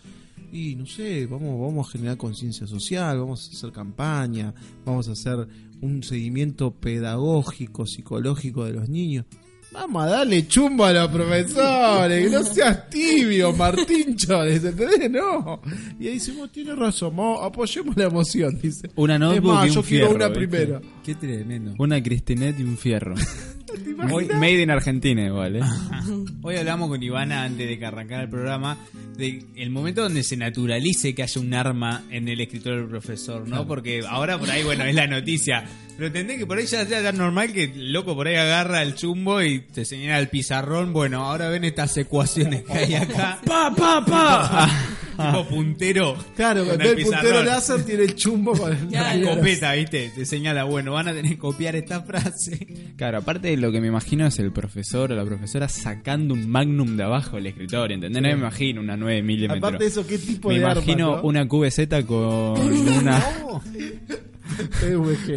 [SPEAKER 2] Y no sé, vamos, vamos a generar conciencia social, vamos a hacer campaña, vamos a hacer un seguimiento pedagógico, psicológico de los niños. Vamos a darle chumbo a los profesores, que no seas tibio, Martín Chores, ¿entendés? No. Y ahí decimos, tiene razón, vamos, apoyemos la emoción, dice.
[SPEAKER 1] Una
[SPEAKER 2] Es
[SPEAKER 1] notebook
[SPEAKER 2] más,
[SPEAKER 1] y un
[SPEAKER 2] yo quiero
[SPEAKER 1] fierro,
[SPEAKER 2] una
[SPEAKER 1] ¿viste?
[SPEAKER 2] primero.
[SPEAKER 4] Qué tremendo.
[SPEAKER 1] Una Cristinet y un fierro. Muy made in Argentina igual, ¿eh?
[SPEAKER 4] Hoy hablamos con Ivana antes de que arrancara el programa de el momento donde se naturalice que haya un arma en el escritorio del profesor, ¿no? Porque ahora por ahí, bueno, es la noticia. Pero entendés que por ahí ya sea tan normal que el loco por ahí agarra el chumbo y te señala el pizarrón. Bueno, ahora ven estas ecuaciones que hay acá. ¡Pa, pa, pa! tipo puntero.
[SPEAKER 2] Claro,
[SPEAKER 4] con
[SPEAKER 2] en vez
[SPEAKER 4] el
[SPEAKER 2] del puntero láser tiene el chumbo con el
[SPEAKER 4] La escopeta, ¿viste? Te señala, bueno, van a tener que copiar esta frase.
[SPEAKER 1] Claro, aparte de lo que me imagino es el profesor o la profesora sacando un magnum de abajo del escritorio, ¿entendés? No me imagino una 9 milímetros.
[SPEAKER 2] Aparte de eso, ¿qué tipo
[SPEAKER 1] me
[SPEAKER 2] de arma?
[SPEAKER 1] imagino
[SPEAKER 2] ¿no?
[SPEAKER 1] una QBZ con una...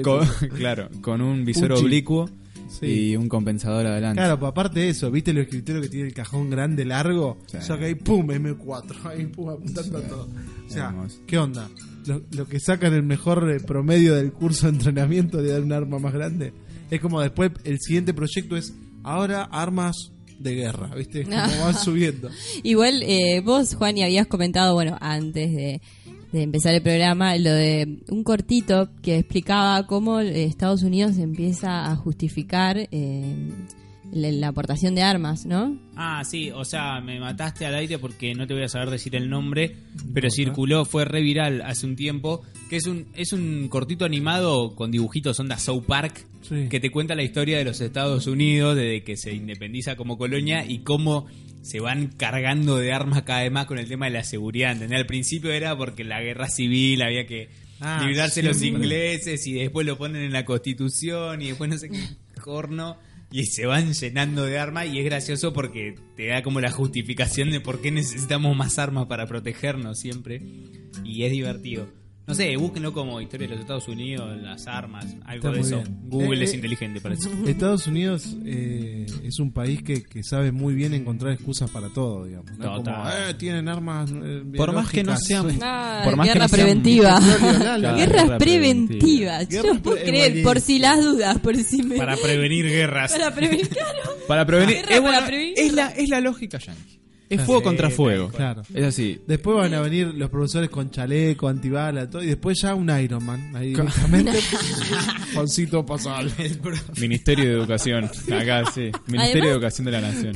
[SPEAKER 1] Con- claro, con un visor oblicuo
[SPEAKER 2] Sí.
[SPEAKER 1] y un compensador adelante.
[SPEAKER 2] Claro, pues aparte de eso, ¿viste el escritorio que tiene el cajón grande, largo?
[SPEAKER 1] Sí.
[SPEAKER 2] Saca ahí, pum, M4, ahí pum, apuntando a todo. O sea. ¿qué onda? Lo, lo que sacan el mejor eh, promedio del curso de entrenamiento de dar un arma más grande. Es como después, el siguiente proyecto es, ahora armas de guerra, ¿viste? Como van subiendo.
[SPEAKER 3] Igual eh, vos, Juan, y habías comentado, bueno, antes de, de empezar el programa, lo de un cortito que explicaba cómo eh, Estados Unidos empieza a justificar eh, la, la aportación de armas, ¿no?
[SPEAKER 4] Ah, sí, o sea, me mataste al aire porque no te voy a saber decir el nombre, pero circuló, fue re viral hace un tiempo, que es un, es un cortito animado con dibujitos onda South Park,
[SPEAKER 2] Sí.
[SPEAKER 4] que te cuenta la historia de los Estados Unidos desde que se independiza como colonia y cómo se van cargando de armas cada vez más con el tema de la seguridad. ¿entendés? Al principio era porque la guerra civil había que
[SPEAKER 2] Ah,
[SPEAKER 4] librarse los ingleses y después lo ponen en la constitución y después no sé qué corno y se van llenando de armas y es gracioso porque te da como la justificación de por qué necesitamos más armas para protegernos siempre y es divertido. No sé, búsquenlo como historia de los Estados Unidos, las armas, algo
[SPEAKER 2] Está
[SPEAKER 4] de
[SPEAKER 2] muy
[SPEAKER 4] eso.
[SPEAKER 2] bien.
[SPEAKER 4] Google
[SPEAKER 2] Eh,
[SPEAKER 4] es
[SPEAKER 2] eh,
[SPEAKER 4] inteligente para eso.
[SPEAKER 2] Estados Unidos eh, es un país que, que sabe muy bien encontrar excusas para todo, digamos. ¿no?
[SPEAKER 4] Total.
[SPEAKER 2] Como, eh, tienen armas eh,
[SPEAKER 1] Por más que no
[SPEAKER 2] biológicas.
[SPEAKER 1] sean...
[SPEAKER 3] Ah,
[SPEAKER 1] por más que
[SPEAKER 3] guerra
[SPEAKER 1] no sean-
[SPEAKER 3] preventiva. Guerras
[SPEAKER 1] guerra
[SPEAKER 3] preventivas. Yo
[SPEAKER 2] Guerra
[SPEAKER 3] no puedo
[SPEAKER 2] pre-
[SPEAKER 3] creer, por si las dudas, por si me...
[SPEAKER 4] Para prevenir guerras.
[SPEAKER 3] Para prevenir, claro.
[SPEAKER 1] Para prevenir...
[SPEAKER 3] Guerra
[SPEAKER 1] es,
[SPEAKER 3] para
[SPEAKER 1] bueno,
[SPEAKER 3] prevenir.
[SPEAKER 1] es la, es la lógica yankee. Es fuego contra fuego.
[SPEAKER 2] Claro.
[SPEAKER 1] Es así.
[SPEAKER 2] Después van a venir los profesores con chaleco, antibala, todo, y después ya un Iron Man. Ahí directamente. Juancito pasable.
[SPEAKER 1] Ministerio de Educación. Acá sí. Ministerio
[SPEAKER 3] Además-
[SPEAKER 1] de Educación de la Nación.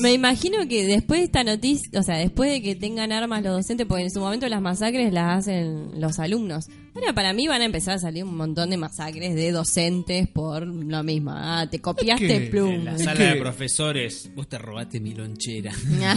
[SPEAKER 3] Me imagino que después de esta noticia, o sea, después de que tengan armas los docentes, porque en su momento las masacres las hacen los alumnos. Ahora para mí van a empezar a salir un montón de masacres de docentes por lo mismo. Ah, te copiaste plum.
[SPEAKER 4] En la sala de profesores, vos te robaste mi lonchera.
[SPEAKER 3] Ah.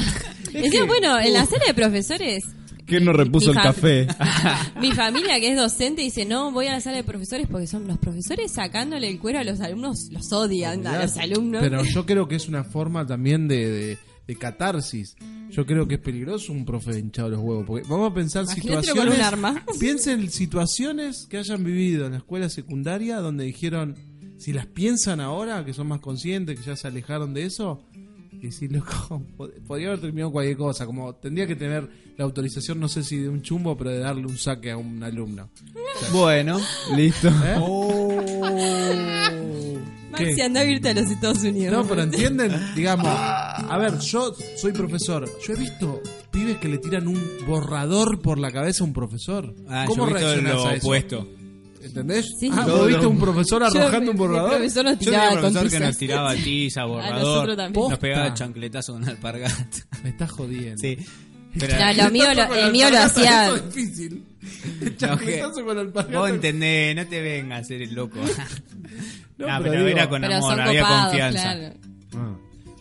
[SPEAKER 3] Bueno, en la sala de profesores.
[SPEAKER 1] ¿Quién no repuso el café?
[SPEAKER 3] Mi familia que es docente dice, no, voy a la sala de profesores porque son los profesores sacándole el cuero a los alumnos, los odian a los alumnos.
[SPEAKER 2] Pero yo creo que es una forma también de, de, de catarsis. Yo creo que es peligroso un profe hinchado los huevos. Porque vamos a pensar
[SPEAKER 3] Imagínatelo
[SPEAKER 2] situaciones.
[SPEAKER 3] con un arma.
[SPEAKER 2] Piensen situaciones que hayan vivido en la escuela secundaria donde dijeron, si las piensan ahora, que son más conscientes, que ya se alejaron de eso, y decir, loco, pod- podría haber terminado cualquier cosa. Como tendría que tener la autorización, no sé si de un chumbo, pero de darle un saque a un alumno.
[SPEAKER 1] Bueno, listo.
[SPEAKER 2] ¿Eh?
[SPEAKER 3] Maxi
[SPEAKER 2] ¿Qué?
[SPEAKER 3] anda a irte a los Estados Unidos.
[SPEAKER 2] No, pero entienden, digamos, a ver, yo soy profesor, yo he visto pibes que le tiran un borrador por la cabeza a un profesor.
[SPEAKER 4] Ah,
[SPEAKER 2] ¿Cómo
[SPEAKER 4] yo he visto
[SPEAKER 2] reaccionás
[SPEAKER 4] lo
[SPEAKER 2] a eso?
[SPEAKER 4] opuesto.
[SPEAKER 2] ¿Entendés?
[SPEAKER 3] Sí.
[SPEAKER 2] Ah,
[SPEAKER 3] Todo
[SPEAKER 2] ¿vos viste un profesor arrojando
[SPEAKER 3] Yo-
[SPEAKER 2] un borrador?
[SPEAKER 3] El profesor nos
[SPEAKER 4] Yo tenía
[SPEAKER 3] tiraba
[SPEAKER 4] un
[SPEAKER 3] con
[SPEAKER 4] profesor que nos tiraba tiza, borrador,
[SPEAKER 3] nosotros también.
[SPEAKER 4] nos pegaba
[SPEAKER 2] Posta.
[SPEAKER 4] chancletazos con alpargata.
[SPEAKER 2] Me estás jodiendo.
[SPEAKER 4] Sí. Pero
[SPEAKER 3] No, lo mío, lo, el mío lo hacía.
[SPEAKER 2] Es difícil. El chancletazo con alpargata.
[SPEAKER 4] vos entendés, no te vengas a ser el loco.
[SPEAKER 2] No,
[SPEAKER 4] No,
[SPEAKER 2] pero
[SPEAKER 4] pero,
[SPEAKER 2] digo-
[SPEAKER 4] era con
[SPEAKER 3] Pero
[SPEAKER 4] amor,
[SPEAKER 3] son
[SPEAKER 4] había
[SPEAKER 3] copados,
[SPEAKER 4] confianza.
[SPEAKER 3] claro.
[SPEAKER 2] Ah,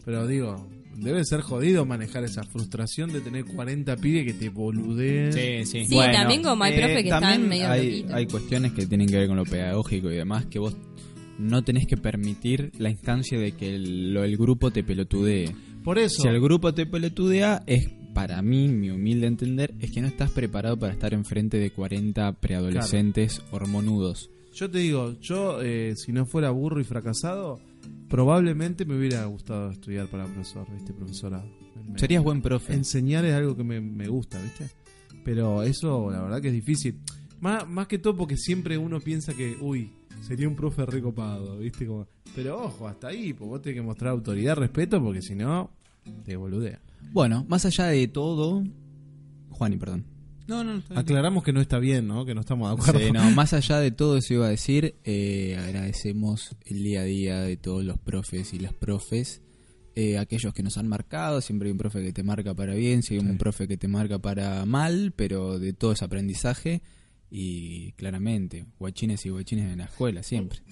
[SPEAKER 2] pero digo, debe ser jodido manejar esa frustración de tener 40 pibes que te boludeen.
[SPEAKER 4] Sí, sí.
[SPEAKER 3] Sí, también como hay profe que están medio
[SPEAKER 1] hay,
[SPEAKER 3] loquitos.
[SPEAKER 1] hay cuestiones que tienen que ver con lo pedagógico y demás que vos no tenés que permitir la instancia de que el, lo- el grupo te pelotudee.
[SPEAKER 2] Por eso.
[SPEAKER 1] Si el grupo te pelotudea, es para mí, mi humilde entender, es que no estás preparado para estar enfrente de 40 preadolescentes hormonudos.
[SPEAKER 2] Yo te digo, yo eh, si no fuera burro y fracasado, probablemente me hubiera gustado estudiar para profesor, ¿viste? Profesorado.
[SPEAKER 1] Serías buen profe.
[SPEAKER 2] Enseñar es algo que me, me gusta, ¿viste? Pero eso, la verdad que es difícil. Más, más que todo porque siempre uno piensa que, uy, sería un profe recopado, ¿viste? Como, pero ojo, hasta ahí, pues vos tenés que mostrar autoridad, respeto, porque si no, te boludea.
[SPEAKER 1] Bueno, más allá de todo... Juani, perdón.
[SPEAKER 4] No, no.
[SPEAKER 2] Aclaramos que no está bien, ¿no? Que no estamos de acuerdo.
[SPEAKER 1] Sí, no, más allá de todo eso iba a decir, eh, agradecemos el día a día de todos los profes y las profes, eh, aquellos que nos han marcado, siempre hay un profe que te marca para bien, siempre hay un profe que te marca para mal, pero de todo es aprendizaje y claramente, guachines y guachines en la escuela, siempre.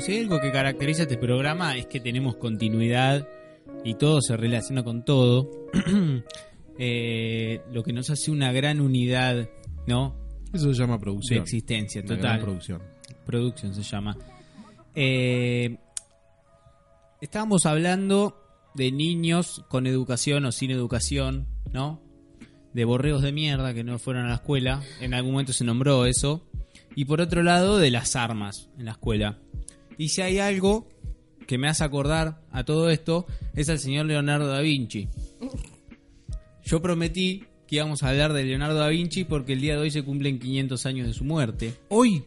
[SPEAKER 4] Bueno, si hay algo que caracteriza este programa es que tenemos continuidad y todo se relaciona con todo. Eh, lo que nos hace una gran unidad, ¿no?
[SPEAKER 2] Eso se llama
[SPEAKER 4] De
[SPEAKER 2] producción.
[SPEAKER 4] existencia
[SPEAKER 2] Una gran
[SPEAKER 4] total.
[SPEAKER 2] producción.
[SPEAKER 4] Production se llama. Eh, estábamos hablando de niños con educación o sin educación, ¿no? De borreos de mierda que no fueron a la escuela. En algún momento se nombró eso. Y por otro lado, de las armas en la escuela. Y si hay algo que me hace acordar a todo esto, es al señor Leonardo da Vinci. Yo prometí que íbamos a hablar de Leonardo da Vinci porque el día de hoy se cumplen 500 años de su muerte.
[SPEAKER 2] Hoy.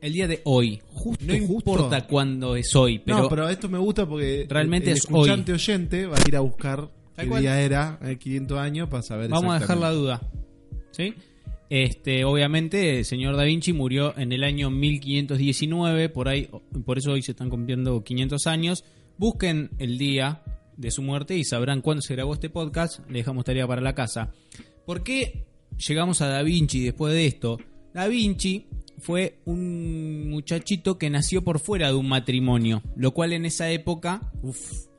[SPEAKER 4] El día de hoy.
[SPEAKER 2] Justo,
[SPEAKER 4] no importa cuándo es hoy, pero,
[SPEAKER 2] no, pero esto me gusta porque
[SPEAKER 4] Realmente
[SPEAKER 2] el, el
[SPEAKER 4] es
[SPEAKER 2] escuchante oyente va a ir a buscar qué
[SPEAKER 4] cual.
[SPEAKER 2] día era, eh, 500 años, para saber
[SPEAKER 4] vamos a dejar la duda. ¿Sí? Este, obviamente, el señor Da Vinci murió en el año 1519, por ahí, por eso hoy se están cumpliendo 500 años. Busquen el día de su muerte y sabrán cuándo se grabó este podcast. Le dejamos tarea para la casa. ¿Por qué llegamos a Da Vinci después de esto? Da Vinci fue un muchachito que nació por fuera de un matrimonio, lo cual en esa época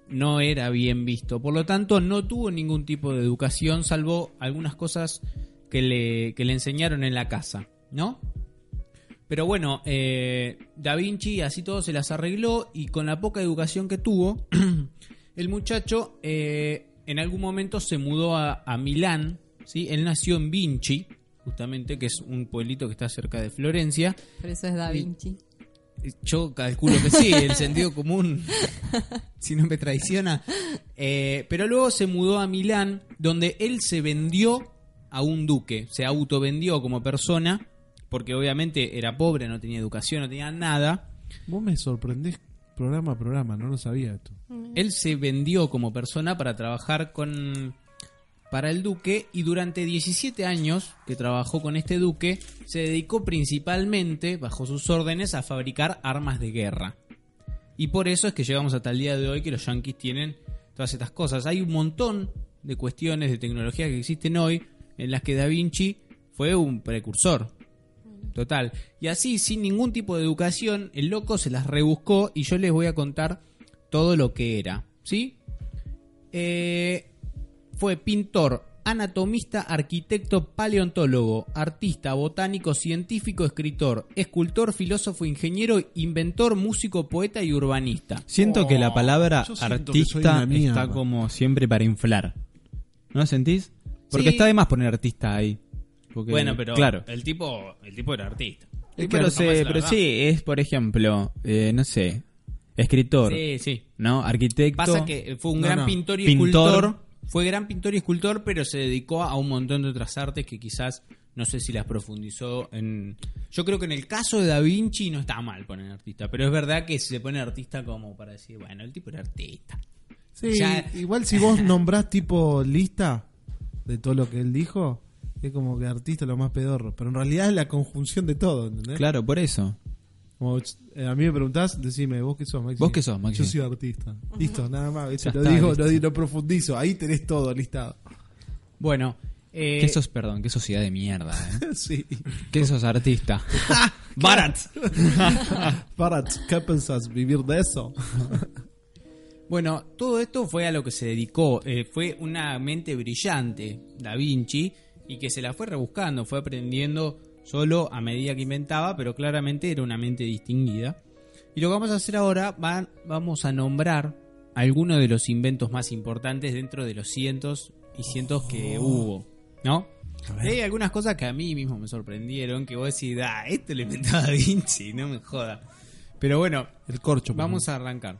[SPEAKER 4] no era bien visto. Por lo tanto, no tuvo ningún tipo de educación, salvo algunas cosas que le, que le enseñaron en la casa, ¿no? Pero bueno, eh, Da Vinci así todo se las arregló y con la poca educación que tuvo, el muchacho eh, en algún momento se mudó a, a Milán. ¿sí? Él nació en Vinci, justamente, que es un pueblito que está cerca de Florencia.
[SPEAKER 3] Por eso es Da Vinci.
[SPEAKER 4] Yo calculo que sí, el sentido común, si no me traiciona. Eh, pero luego se mudó a Milán, donde él se vendió a un duque, se autovendió como persona, porque obviamente era pobre, no tenía educación, no tenía nada.
[SPEAKER 2] Vos me sorprendés programa a programa, no lo sabía esto.
[SPEAKER 4] Él se vendió como persona para trabajar con para el duque y durante 17 años que trabajó con este duque se dedicó principalmente, bajo sus órdenes, a fabricar armas de guerra. Y por eso es que llegamos hasta el día de hoy que los yanquis tienen todas estas cosas. Hay un montón de cuestiones de tecnología que existen hoy en las que Da Vinci fue un precursor. Total. Y así, sin ningún tipo de educación, el loco se las rebuscó y yo les voy a contar todo lo que era. ¿Sí? Eh, fue pintor, anatomista, arquitecto, paleontólogo, artista, botánico, científico, escritor, escultor, filósofo, ingeniero, inventor, músico, poeta y urbanista.
[SPEAKER 5] Siento que la palabra artista está como siempre para inflar. ¿No lo sentís? Porque
[SPEAKER 4] Sí.
[SPEAKER 5] está de más poner artista ahí. Porque,
[SPEAKER 4] Bueno, pero
[SPEAKER 5] Claro.
[SPEAKER 4] el tipo el tipo era artista.
[SPEAKER 5] Eh,
[SPEAKER 4] Claro,
[SPEAKER 5] pero se- pero sí, es por ejemplo, eh, no sé, escritor,
[SPEAKER 4] Sí, sí.
[SPEAKER 5] ¿no? Arquitecto.
[SPEAKER 4] Pasa que fue un
[SPEAKER 2] No,
[SPEAKER 4] gran
[SPEAKER 2] no.
[SPEAKER 4] pintor y
[SPEAKER 5] Pintor.
[SPEAKER 4] escultor. Fue gran pintor y escultor, pero se dedicó a un montón de otras artes que quizás no sé si las profundizó en. Yo creo que en el caso de Da Vinci no está mal poner artista, pero es verdad que se pone artista como para decir, bueno, el tipo era artista.
[SPEAKER 2] Sí,
[SPEAKER 4] Ya-
[SPEAKER 2] igual si vos nombrás tipo lista de todo lo que él dijo, es como que artista lo más pedorro. Pero en realidad es la conjunción de todo, ¿entendés?
[SPEAKER 5] Claro, por eso.
[SPEAKER 2] Como, eh, a mí me preguntás, decime, ¿vos qué sos, Maxi?
[SPEAKER 5] ¿Vos qué sos, Maxi?
[SPEAKER 2] Yo soy artista. Listo, nada más. Lo
[SPEAKER 5] está,
[SPEAKER 2] digo, di- no profundizo. Ahí tenés todo listado.
[SPEAKER 4] Bueno, eh,
[SPEAKER 5] ¿Qué sos, perdón, qué sociedad de mierda, eh?
[SPEAKER 2] sí.
[SPEAKER 5] ¿Qué sos artista?
[SPEAKER 4] Barat.
[SPEAKER 2] Para, ¿qué pensás? ¿Vivir de eso?
[SPEAKER 4] Bueno, todo esto fue a lo que se dedicó. eh, fue una mente brillante, Da Vinci, y que se la fue rebuscando, fue aprendiendo solo a medida que inventaba, pero claramente era una mente distinguida. Y lo que vamos a hacer ahora, va- vamos a nombrar algunos de los inventos más importantes dentro de los cientos y cientos que hubo, ¿no? Y hay algunas cosas que a mí mismo me sorprendieron, que vos decís, ah, esto lo inventó Da Vinci, no me joda. Pero bueno,
[SPEAKER 2] El corcho.
[SPEAKER 4] Vamos a arrancar.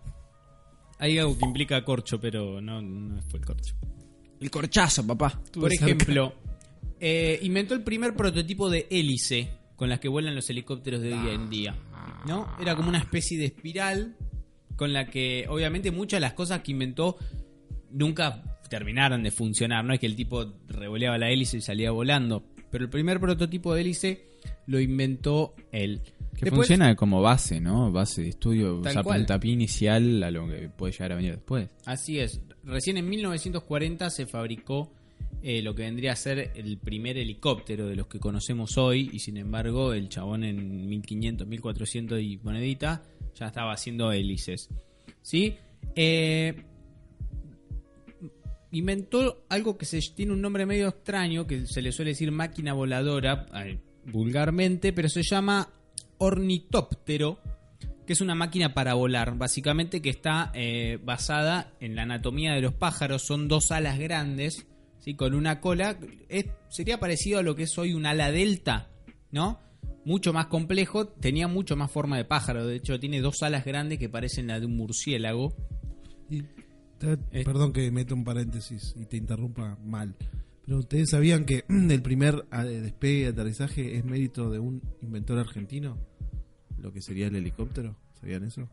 [SPEAKER 4] Hay algo que implica corcho, pero no, no fue el corcho.
[SPEAKER 5] El corchazo, papá.
[SPEAKER 4] Por ejemplo, eh, inventó el primer prototipo de hélice con las que vuelan los helicópteros de hoy en día. ¿No? Era como una especie de espiral con la que, obviamente, muchas de las cosas que inventó nunca terminaron de funcionar. No es que el tipo revoleaba la hélice y salía volando. Pero el primer prototipo de hélice lo inventó él.
[SPEAKER 5] Que
[SPEAKER 4] Después-
[SPEAKER 5] funciona como base, ¿no? Base de estudio,
[SPEAKER 4] Tal
[SPEAKER 5] o sea,
[SPEAKER 4] cual.
[SPEAKER 5] puntapié inicial a lo que puede llegar a venir después.
[SPEAKER 4] Así es. Recién en 1940 se fabricó eh, lo que vendría a ser el primer helicóptero de los que conocemos hoy y sin embargo el chabón en 1500, 1400 y monedita ya estaba haciendo hélices. ¿Sí? Eh, inventó algo que se, tiene un nombre medio extraño, que se le suele decir máquina voladora eh, vulgarmente, pero se llama ornitóptero, que es una máquina para volar, básicamente que está eh, basada en la anatomía de los pájaros, son dos alas grandes, ¿sí? con una cola, sería parecido a lo que es hoy un ala delta, ¿no? Mucho más complejo, tenía mucho más forma de pájaro, de hecho tiene dos alas grandes que parecen la de un murciélago.
[SPEAKER 2] Perdón que meta un paréntesis y te interrumpa mal. Pero ustedes sabían que el primer eh, despegue y aterrizaje es mérito de un inventor argentino, lo que sería el helicóptero. ¿Sabían eso?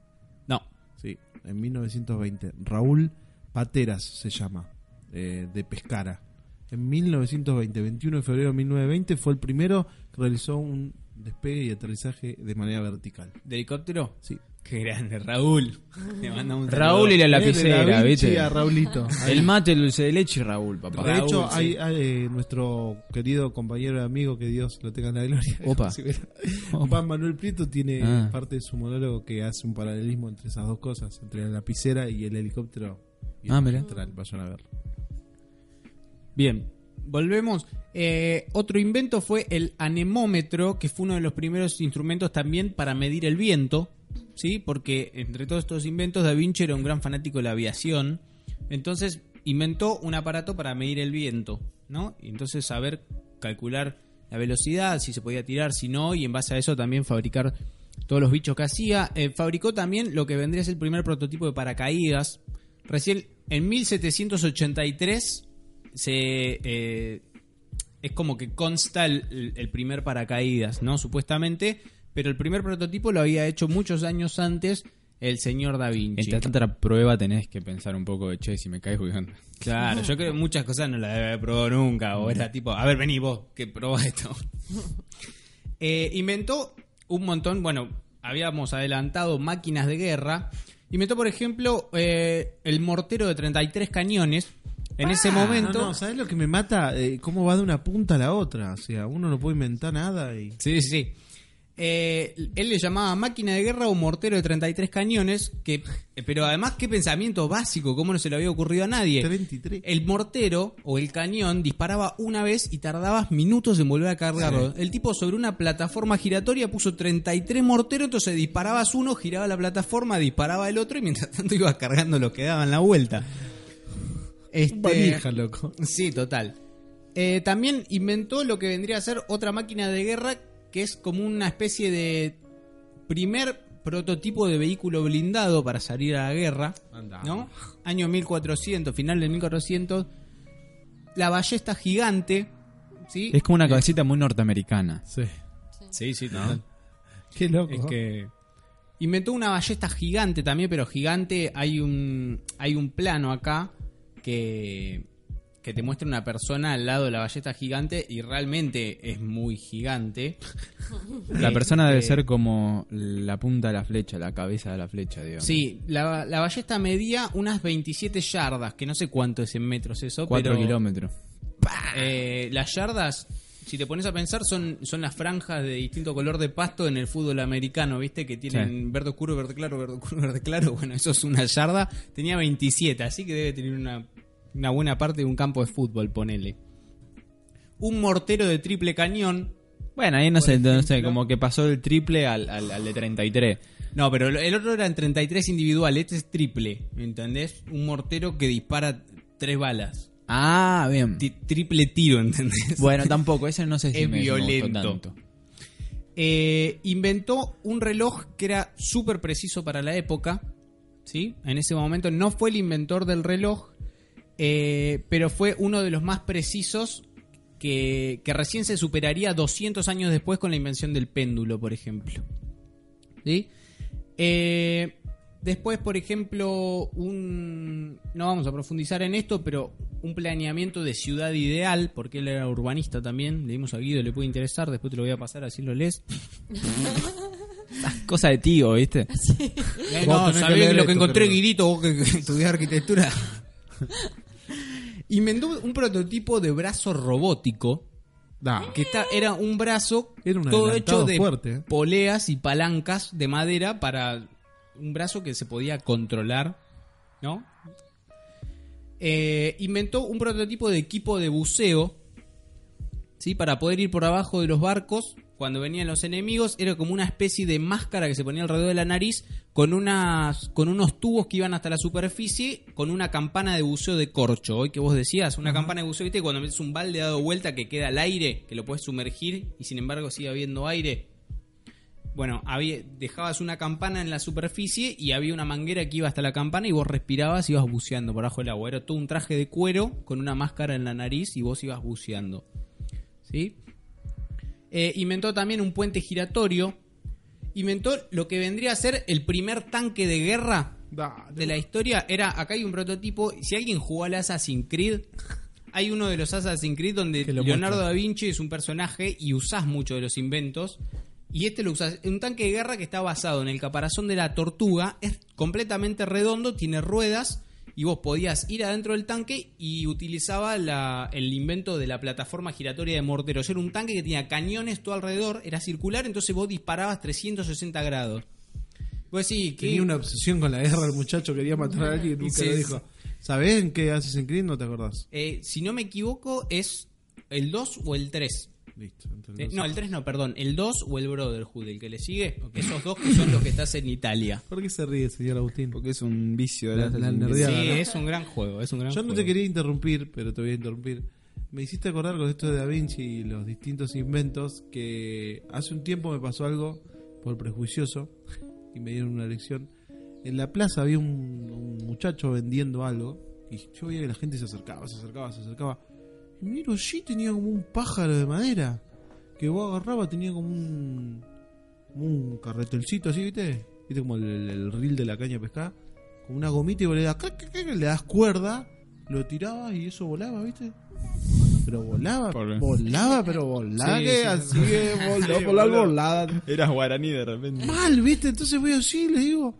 [SPEAKER 4] No,
[SPEAKER 2] Sí, en 1920. Raúl Pateras se llama, eh, de Pescara. En 1920, 21 de febrero de 1920, fue el primero que realizó un despegue y aterrizaje de manera vertical.
[SPEAKER 4] ¿de helicóptero?
[SPEAKER 2] Sí.
[SPEAKER 4] Qué grande, Raúl. Le mandamos un
[SPEAKER 5] Raúl y la
[SPEAKER 2] Eh, de
[SPEAKER 5] lapicera,
[SPEAKER 2] Da Vinci
[SPEAKER 5] ¿viste?
[SPEAKER 2] a Raulito.
[SPEAKER 5] El mate, el dulce de leche y Raúl, papá.
[SPEAKER 2] De
[SPEAKER 4] Raúl,
[SPEAKER 2] hecho,
[SPEAKER 4] sí.
[SPEAKER 2] hay, hay, eh, nuestro querido compañero y amigo, que Dios lo tenga en la gloria.
[SPEAKER 5] Opa.
[SPEAKER 2] Juan Manuel Prieto tiene
[SPEAKER 5] Ah.
[SPEAKER 2] parte de su monólogo que hace un paralelismo entre esas dos cosas, entre la lapicera y el helicóptero. Y
[SPEAKER 5] Ah,
[SPEAKER 2] magistral, vayan a ver.
[SPEAKER 4] Bien. Volvemos. Eh, otro invento fue el anemómetro, que fue uno de los primeros instrumentos también para medir el viento, ¿sí? Porque entre todos estos inventos, Da Vinci era un gran fanático de la aviación. Entonces inventó un aparato para medir el viento, ¿no? Y entonces saber calcular la velocidad, si se podía tirar, si no, y en base a eso también fabricar todos los bichos que hacía. Eh, fabricó también lo que vendría a ser el primer prototipo de paracaídas. Recién en 1783 se eh, es como que consta el, el primer paracaídas, ¿no? Supuestamente, pero el primer prototipo lo había hecho muchos años antes el señor Da Vinci.
[SPEAKER 1] Entre tanta prueba tenés que pensar un poco de che, si me caes jugando.
[SPEAKER 4] Claro, yo creo que muchas cosas no las debe haber probado nunca. O era tipo, a ver, vení vos, que probá esto. Eh, inventó un montón, bueno, habíamos adelantado máquinas de guerra. Inventó, por ejemplo, eh, el mortero de 33 cañones. En ese momento.
[SPEAKER 2] Ah, No, no, ¿sabes lo que me mata? Eh, ¿Cómo va de una punta a la otra? O sea, uno no puede inventar nada y...
[SPEAKER 4] Sí, sí, sí. Eh, él le llamaba máquina de guerra o mortero de 33 cañones, que, eh, pero además qué pensamiento básico, cómo no se le había ocurrido a nadie.
[SPEAKER 2] 33.
[SPEAKER 4] El mortero o el cañón disparaba una vez y tardabas minutos en volver a cargarlo. El tipo sobre una plataforma giratoria puso 33 morteros, entonces disparabas uno, giraba la plataforma, disparaba el otro y mientras tanto ibas cargando los que daban la vuelta. Este,
[SPEAKER 2] Valija, loco.
[SPEAKER 4] Sí, total. Eh, también inventó lo que vendría a ser otra máquina de guerra que es como una especie de primer prototipo de vehículo blindado para salir a la guerra, ¿no? Año 1400, final del 1400. La ballesta gigante, ¿sí?
[SPEAKER 1] Es como una cabecita muy norteamericana.
[SPEAKER 2] Sí.
[SPEAKER 4] Sí, sí,
[SPEAKER 1] total.
[SPEAKER 2] Qué loco.
[SPEAKER 4] Es que inventó una ballesta gigante también, pero gigante hay un hay un plano acá que que te muestra una persona al lado de la ballesta gigante y realmente es muy gigante.
[SPEAKER 1] La persona debe
[SPEAKER 4] Este,
[SPEAKER 1] ser como la punta de la flecha, la cabeza de la flecha, digamos.
[SPEAKER 4] Sí, la, la ballesta medía unas 27 yardas, que no sé cuánto es en metros eso,
[SPEAKER 1] 4
[SPEAKER 4] pero
[SPEAKER 1] kilómetros.
[SPEAKER 4] eh, las yardas, si te pones a pensar, son, son las franjas de distinto color de pasto en el fútbol americano, ¿viste? Que tienen
[SPEAKER 1] Sí.
[SPEAKER 4] verde oscuro, verde claro, verde oscuro, verde claro. Bueno, eso es una yarda. Tenía 27, así que debe tener una, una buena parte de un campo de fútbol, ponele. Un mortero de triple cañón.
[SPEAKER 1] Bueno, ahí no sé, no sé, como que pasó el triple al, al, al de 33.
[SPEAKER 4] No, pero el otro era en 33 individual, este es triple, ¿me entendés? Un mortero que dispara tres balas.
[SPEAKER 1] Ah, bien.
[SPEAKER 4] Triple tiro, ¿entendés?
[SPEAKER 1] Bueno, tampoco, ese no sé si
[SPEAKER 4] Es
[SPEAKER 1] me,
[SPEAKER 4] violento.
[SPEAKER 1] tanto.
[SPEAKER 4] Eh, inventó un reloj que era súper preciso para la época. ¿sí? En ese momento no fue el inventor del reloj, eh, pero fue uno de los más precisos que, que recién se superaría 200 años después con la invención del péndulo, por ejemplo. ¿Sí? Eh, después, por ejemplo, un. No vamos a profundizar en esto, pero un planeamiento de ciudad ideal, porque él era urbanista también. Le dimos a Guido, le puede interesar, después te lo voy a pasar, así lo lees.
[SPEAKER 1] Cosa de tío, ¿viste?
[SPEAKER 4] Eh, no,
[SPEAKER 2] que
[SPEAKER 4] sabés
[SPEAKER 2] leer
[SPEAKER 4] lo que
[SPEAKER 2] esto,
[SPEAKER 4] encontré,
[SPEAKER 2] creo.
[SPEAKER 4] Guidito, vos que, que estudiás arquitectura. Inventó un prototipo de brazo robótico.
[SPEAKER 2] Da.
[SPEAKER 4] Que está, era un brazo
[SPEAKER 2] Era un
[SPEAKER 4] todo
[SPEAKER 2] adelantado
[SPEAKER 4] hecho de
[SPEAKER 2] fuerte, ¿eh?
[SPEAKER 4] poleas y palancas de madera para un brazo que se podía controlar, ¿no? Eh, inventó un prototipo de equipo de buceo, ¿sí? Para poder ir por abajo de los barcos cuando venían los enemigos. Era como una especie de máscara que se ponía alrededor de la nariz con, unas, con unos tubos que iban hasta la superficie con una campana de buceo de corcho. Hoy que vos decías, una campana de buceo, ¿viste? Cuando metes un balde dado vuelta que queda al aire, que lo puedes sumergir y sin embargo sigue habiendo aire. Bueno, había, dejabas una campana en la superficie y había una manguera que iba hasta la campana y vos respirabas y ibas buceando por abajo del agua. Era todo un traje de cuero con una máscara en la nariz y vos ibas buceando. ¿Sí? Eh, inventó también un puente giratorio. Inventó lo que vendría a ser el primer tanque de guerra de la historia. Era, acá hay un prototipo. Si alguien jugó al Assassin's Creed, hay uno de los Assassin's Creed donde Leonardo da Vinci es un personaje y usás mucho de los inventos. Y este lo usás. Un tanque de guerra que está basado en el caparazón de la tortuga. Es completamente redondo, tiene ruedas. Y vos podías ir adentro del tanque y utilizaba la- el invento de la plataforma giratoria de morteros. Era un tanque que tenía cañones todo alrededor, era circular, entonces vos disparabas 360 grados. Pues sí, que
[SPEAKER 2] Tenía una obsesión con la guerra, el muchacho quería matar a alguien y nunca
[SPEAKER 4] Sí,
[SPEAKER 2] lo dijo. ¿Sabés en qué Assassin's Creed? No te acordás.
[SPEAKER 4] Eh, si no me equivoco, es el 2 o el 3.
[SPEAKER 2] Listo.
[SPEAKER 4] Eh,
[SPEAKER 2] entonces-
[SPEAKER 4] no, el 3 no, perdón. El 2 o el Brotherhood, el que le sigue. Esos dos que son los que estás en Italia.
[SPEAKER 2] ¿Por qué se ríe, señor Agustín?
[SPEAKER 1] Porque es un vicio de
[SPEAKER 2] La-
[SPEAKER 1] la,
[SPEAKER 2] la
[SPEAKER 1] la-
[SPEAKER 2] nerdeada.
[SPEAKER 4] Sí,
[SPEAKER 2] ¿no?
[SPEAKER 4] es un gran juego, es un gran
[SPEAKER 2] Yo no
[SPEAKER 4] juego.
[SPEAKER 2] te quería interrumpir, pero te voy a interrumpir. Me hiciste acordar con esto de Da Vinci y los distintos inventos que hace un tiempo me pasó algo por prejuicioso y me dieron una lección. En la plaza había un, un muchacho vendiendo algo y yo veía que la gente se acercaba, se acercaba, se acercaba. Y miro allí tenía como un pájaro de madera que vos agarraba, tenía como un, como un carretelcito así, ¿viste? ¿Viste como el, el- el reel de la caña pescada? Como una gomita y vos le das, le das cuerda, lo tirabas y eso volaba, ¿viste? Pero volaba, volaba, pero volaba,
[SPEAKER 4] Sí,
[SPEAKER 2] que
[SPEAKER 4] sí.
[SPEAKER 2] así que voló,
[SPEAKER 1] Sí,
[SPEAKER 2] por la
[SPEAKER 1] voló.
[SPEAKER 2] volada.
[SPEAKER 1] Eras guaraní de repente.
[SPEAKER 2] Mal, ¿viste? Entonces voy así y le digo,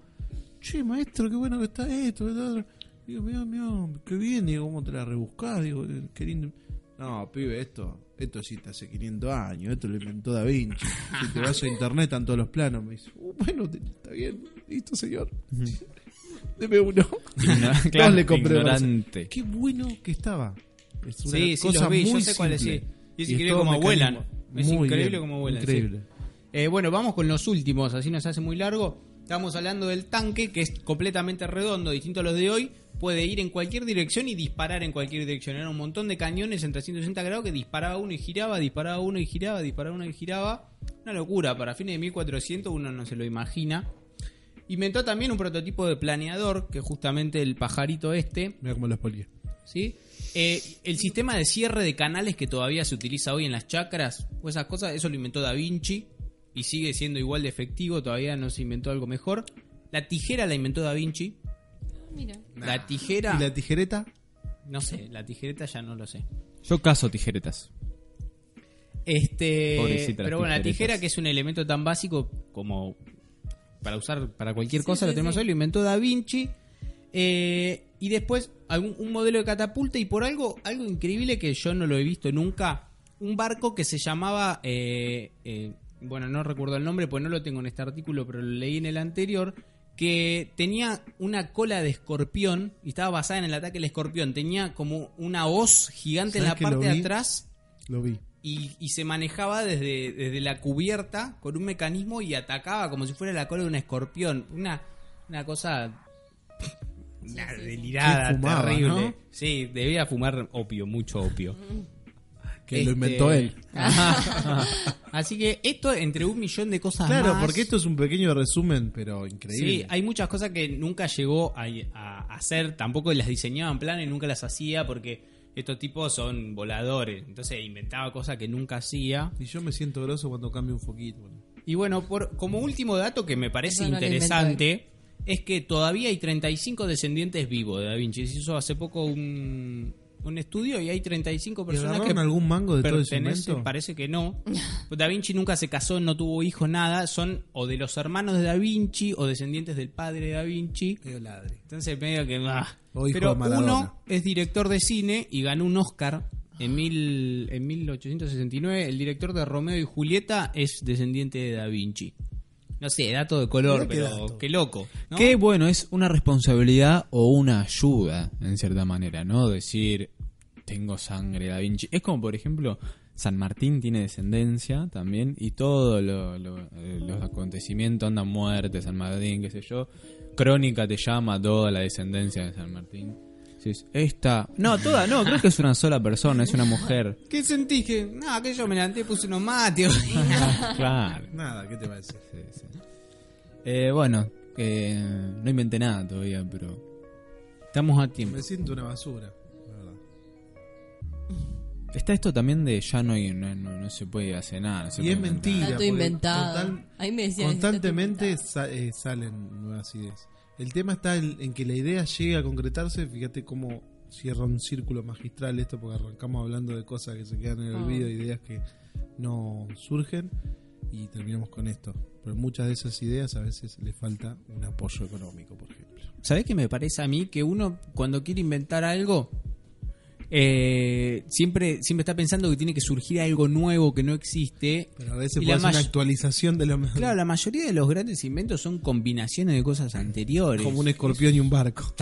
[SPEAKER 2] che, maestro, qué bueno que está esto, esto, otro. Digo, mira, mira, qué bien, digo, cómo te la rebuscás, digo, qué lindo. No, pibe, esto, esto sí te hace 500 años, esto lo inventó Da Vinci. Si te vas a internet están todos los planos, me dice, "Uh, bueno, está bien, listo, señor. Deme uno. Todos le compré
[SPEAKER 1] ignorante.
[SPEAKER 2] Qué bueno que estaba. Es una
[SPEAKER 4] Sí, sí,
[SPEAKER 2] cosa
[SPEAKER 4] los vi, yo
[SPEAKER 2] muy
[SPEAKER 4] sé sí. Y es increíble cómo vuelan. Es increíble cómo vuelan. sí. Eh, bueno, vamos con los últimos, así nos hace muy largo. Estamos hablando del tanque, que es completamente redondo, distinto a los de hoy. Puede ir en cualquier dirección y disparar en cualquier dirección. Era un montón de cañones en 360 grados que disparaba uno y giraba, disparaba uno y giraba, disparaba uno y giraba. Una locura, para fines de 1400 uno no se lo imagina. Inventó también un prototipo de planeador, que es justamente el pajarito este,
[SPEAKER 2] Mira cómo lo expolié.
[SPEAKER 4] ¿sí? Eh, el sistema de cierre de canales que todavía se utiliza hoy en las chacras, o esas cosas, eso lo inventó Da Vinci y sigue siendo igual de efectivo, todavía no se inventó algo mejor. La tijera la inventó Da Vinci.
[SPEAKER 3] Mira.
[SPEAKER 4] La tijera,
[SPEAKER 2] ¿Y la tijereta?
[SPEAKER 4] no sé, la tijereta ya no lo sé.
[SPEAKER 1] Yo caso tijeretas.
[SPEAKER 4] Este,
[SPEAKER 1] Pobrecita
[SPEAKER 4] pero bueno, la tijera que es un elemento tan básico como para usar para cualquier
[SPEAKER 3] Sí,
[SPEAKER 4] cosa
[SPEAKER 3] sí,
[SPEAKER 4] lo tenemos
[SPEAKER 3] sí.
[SPEAKER 4] hoy, lo inventó Da Vinci. Eh, y después algún, un modelo de catapulta y por algo algo increíble que yo no lo he visto nunca, un barco que se llamaba eh, eh, bueno, no recuerdo el nombre, pues no lo tengo en este artículo, pero lo leí en el anterior que tenía una cola de escorpión y estaba basada en el ataque del escorpión, tenía como una hoz gigante en
[SPEAKER 2] ¿Sabes
[SPEAKER 4] la parte de atrás
[SPEAKER 2] Lo vi.
[SPEAKER 4] y, y se manejaba desde, desde la cubierta con un mecanismo y atacaba como si fuera la cola de un escorpión. Una, una cosa una delirada,
[SPEAKER 2] fumaba,
[SPEAKER 4] terrible.
[SPEAKER 2] ¿no?
[SPEAKER 4] Sí, debía fumar opio, mucho opio.
[SPEAKER 2] Que lo
[SPEAKER 4] Este,
[SPEAKER 2] inventó él.
[SPEAKER 4] Así que esto entre un millón de cosas
[SPEAKER 2] Claro,
[SPEAKER 4] más.
[SPEAKER 2] porque esto es un pequeño resumen, pero increíble.
[SPEAKER 4] Sí, hay muchas cosas que nunca llegó a, a hacer, tampoco las diseñaba en plan y nunca las hacía porque estos tipos son voladores, entonces inventaba cosas que nunca hacía.
[SPEAKER 2] Y yo me siento groso cuando cambio un foquito. bueno.
[SPEAKER 4] Y bueno, por, como último dato que me parece
[SPEAKER 3] no
[SPEAKER 4] interesante, es que todavía hay 35 descendientes vivos de Da Vinci. Se hizo hace poco un, un estudio y hay 35
[SPEAKER 2] ¿Y
[SPEAKER 4] personas que
[SPEAKER 2] algún mango de todo ese invento?
[SPEAKER 4] parece que no. Da Vinci nunca se casó, no tuvo hijos, nada. Son o de los hermanos de Da Vinci o descendientes del padre de Da Vinci.
[SPEAKER 2] Medio ladre.
[SPEAKER 4] Entonces medio que...
[SPEAKER 2] hijo
[SPEAKER 4] Pero uno es director de cine y ganó un Oscar en, mil, en 1869. El director de Romeo y Julieta es descendiente de Da Vinci. No sé, dato de color, pero
[SPEAKER 2] dato.
[SPEAKER 4] qué loco. ¿no?
[SPEAKER 1] Que bueno, es una responsabilidad o una ayuda, en cierta manera, ¿no? Decir, tengo sangre Da Vinci. Es como, por ejemplo, San Martín tiene descendencia también y todos lo- lo- eh, los acontecimientos, andan muertes, San Martín, qué sé yo. Crónica te llama toda la descendencia de San Martín. Esta... No, toda no, creo que es una sola persona, es una mujer.
[SPEAKER 4] ¿Qué sentís? Que, no, que yo me levanté y puse unos mates.
[SPEAKER 1] claro.
[SPEAKER 2] Nada, ¿qué te parece?
[SPEAKER 1] Sí, sí. Eh, bueno, eh, no inventé nada todavía, pero estamos a tiempo.
[SPEAKER 2] Me siento una basura.
[SPEAKER 1] Está esto también de ya no, hay- no, no- no se puede hacer nada. no se
[SPEAKER 2] Y es
[SPEAKER 1] inventar.
[SPEAKER 2] mentira.
[SPEAKER 3] Está todo
[SPEAKER 2] porque
[SPEAKER 3] inventado.
[SPEAKER 2] total-
[SPEAKER 3] Ahí me decían,
[SPEAKER 2] Constantemente sa- eh, salen nuevas ideas. El tema está en, en que la idea llegue a concretarse. Fíjate cómo cierra un círculo magistral esto, porque arrancamos hablando de cosas que se quedan en el
[SPEAKER 3] Ah.
[SPEAKER 2] olvido, ideas que no surgen, y terminamos con esto. Pero muchas de esas ideas a veces le falta un apoyo económico, por ejemplo.
[SPEAKER 4] ¿Sabés qué me parece a mí? Que uno cuando quiere inventar algo, eh, siempre, siempre está pensando que tiene que surgir algo nuevo que no existe.
[SPEAKER 2] Pero a veces puede ser una actualización de lo
[SPEAKER 4] Claro, la mayoría de los grandes inventos son combinaciones de cosas anteriores.
[SPEAKER 2] como un escorpión y un barco.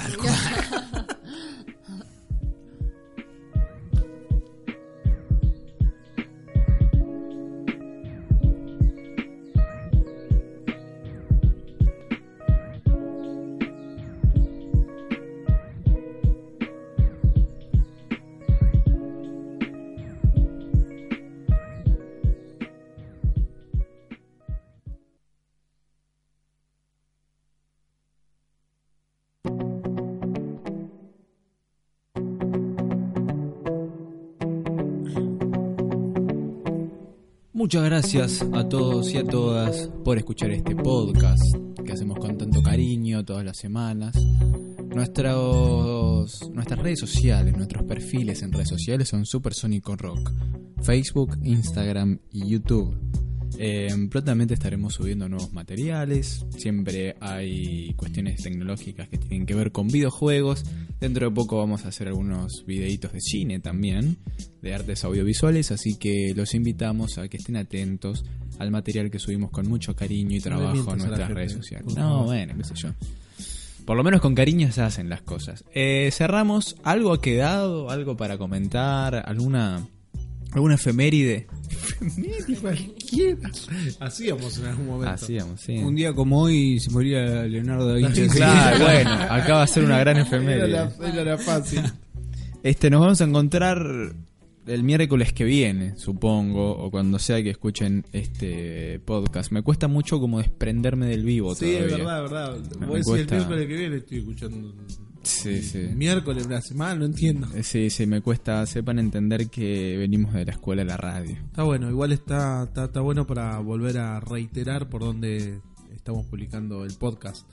[SPEAKER 1] Muchas gracias a todos y a todas por escuchar este podcast que hacemos con tanto cariño todas las semanas. Nuestros, nuestras redes sociales, nuestros perfiles en redes sociales son Supersónico Rock, Facebook, Instagram y YouTube. Eh, prontamente estaremos subiendo nuevos materiales. Siempre hay cuestiones tecnológicas que tienen que ver con videojuegos. Dentro de poco vamos a hacer algunos videitos de cine también, de artes audiovisuales. Así que los invitamos a que estén atentos al material que subimos con mucho cariño y trabajo en nuestras redes sociales.
[SPEAKER 2] por
[SPEAKER 1] No, bueno, qué sé yo. Por lo menos con cariño se hacen las cosas. Eh, cerramos. ¿Algo ha quedado? ¿Algo para comentar? ¿Alguna, alguna efeméride?
[SPEAKER 2] Cualquiera. Hacíamos en algún momento.
[SPEAKER 1] Hacíamos, sí.
[SPEAKER 4] Un día como hoy se moría Leonardo da Vinci.
[SPEAKER 1] Claro, bueno, acá va a ser una gran
[SPEAKER 2] Era
[SPEAKER 1] efeméride.
[SPEAKER 2] la, era la fácil.
[SPEAKER 1] Este, nos vamos a encontrar el miércoles que viene, supongo, o cuando sea que escuchen este podcast. Me cuesta mucho como desprenderme del vivo
[SPEAKER 2] Sí, es
[SPEAKER 1] todavía.
[SPEAKER 2] verdad, es verdad.
[SPEAKER 1] Me
[SPEAKER 2] Voy a decir el miércoles que viene estoy escuchando.
[SPEAKER 1] Sí, sí.
[SPEAKER 2] Miércoles, una semana, no entiendo.
[SPEAKER 1] Eh, Sí, sí, me cuesta, sepan entender que venimos de la escuela a la radio.
[SPEAKER 2] Está bueno, igual está, está, está bueno para volver a reiterar por dónde estamos publicando el podcast.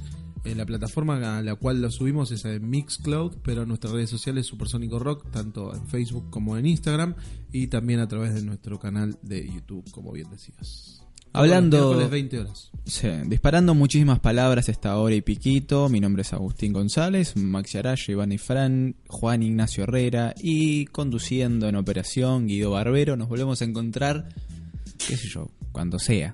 [SPEAKER 2] En la plataforma a la cual lo subimos es en Mixcloud, pero en nuestras redes sociales Supersónico Rock, tanto en Facebook como en Instagram, y también a través de nuestro canal de YouTube, como bien decías.
[SPEAKER 1] Hablando-
[SPEAKER 2] Miércoles 20 horas.
[SPEAKER 1] Sí, disparando muchísimas palabras esta hora y piquito. Mi nombre es Agustín González, Max Araya, Iván y Fran, Juan Ignacio Herrera y conduciendo en operación Guido Barbero. Nos volvemos a encontrar, qué sé yo, cuando sea.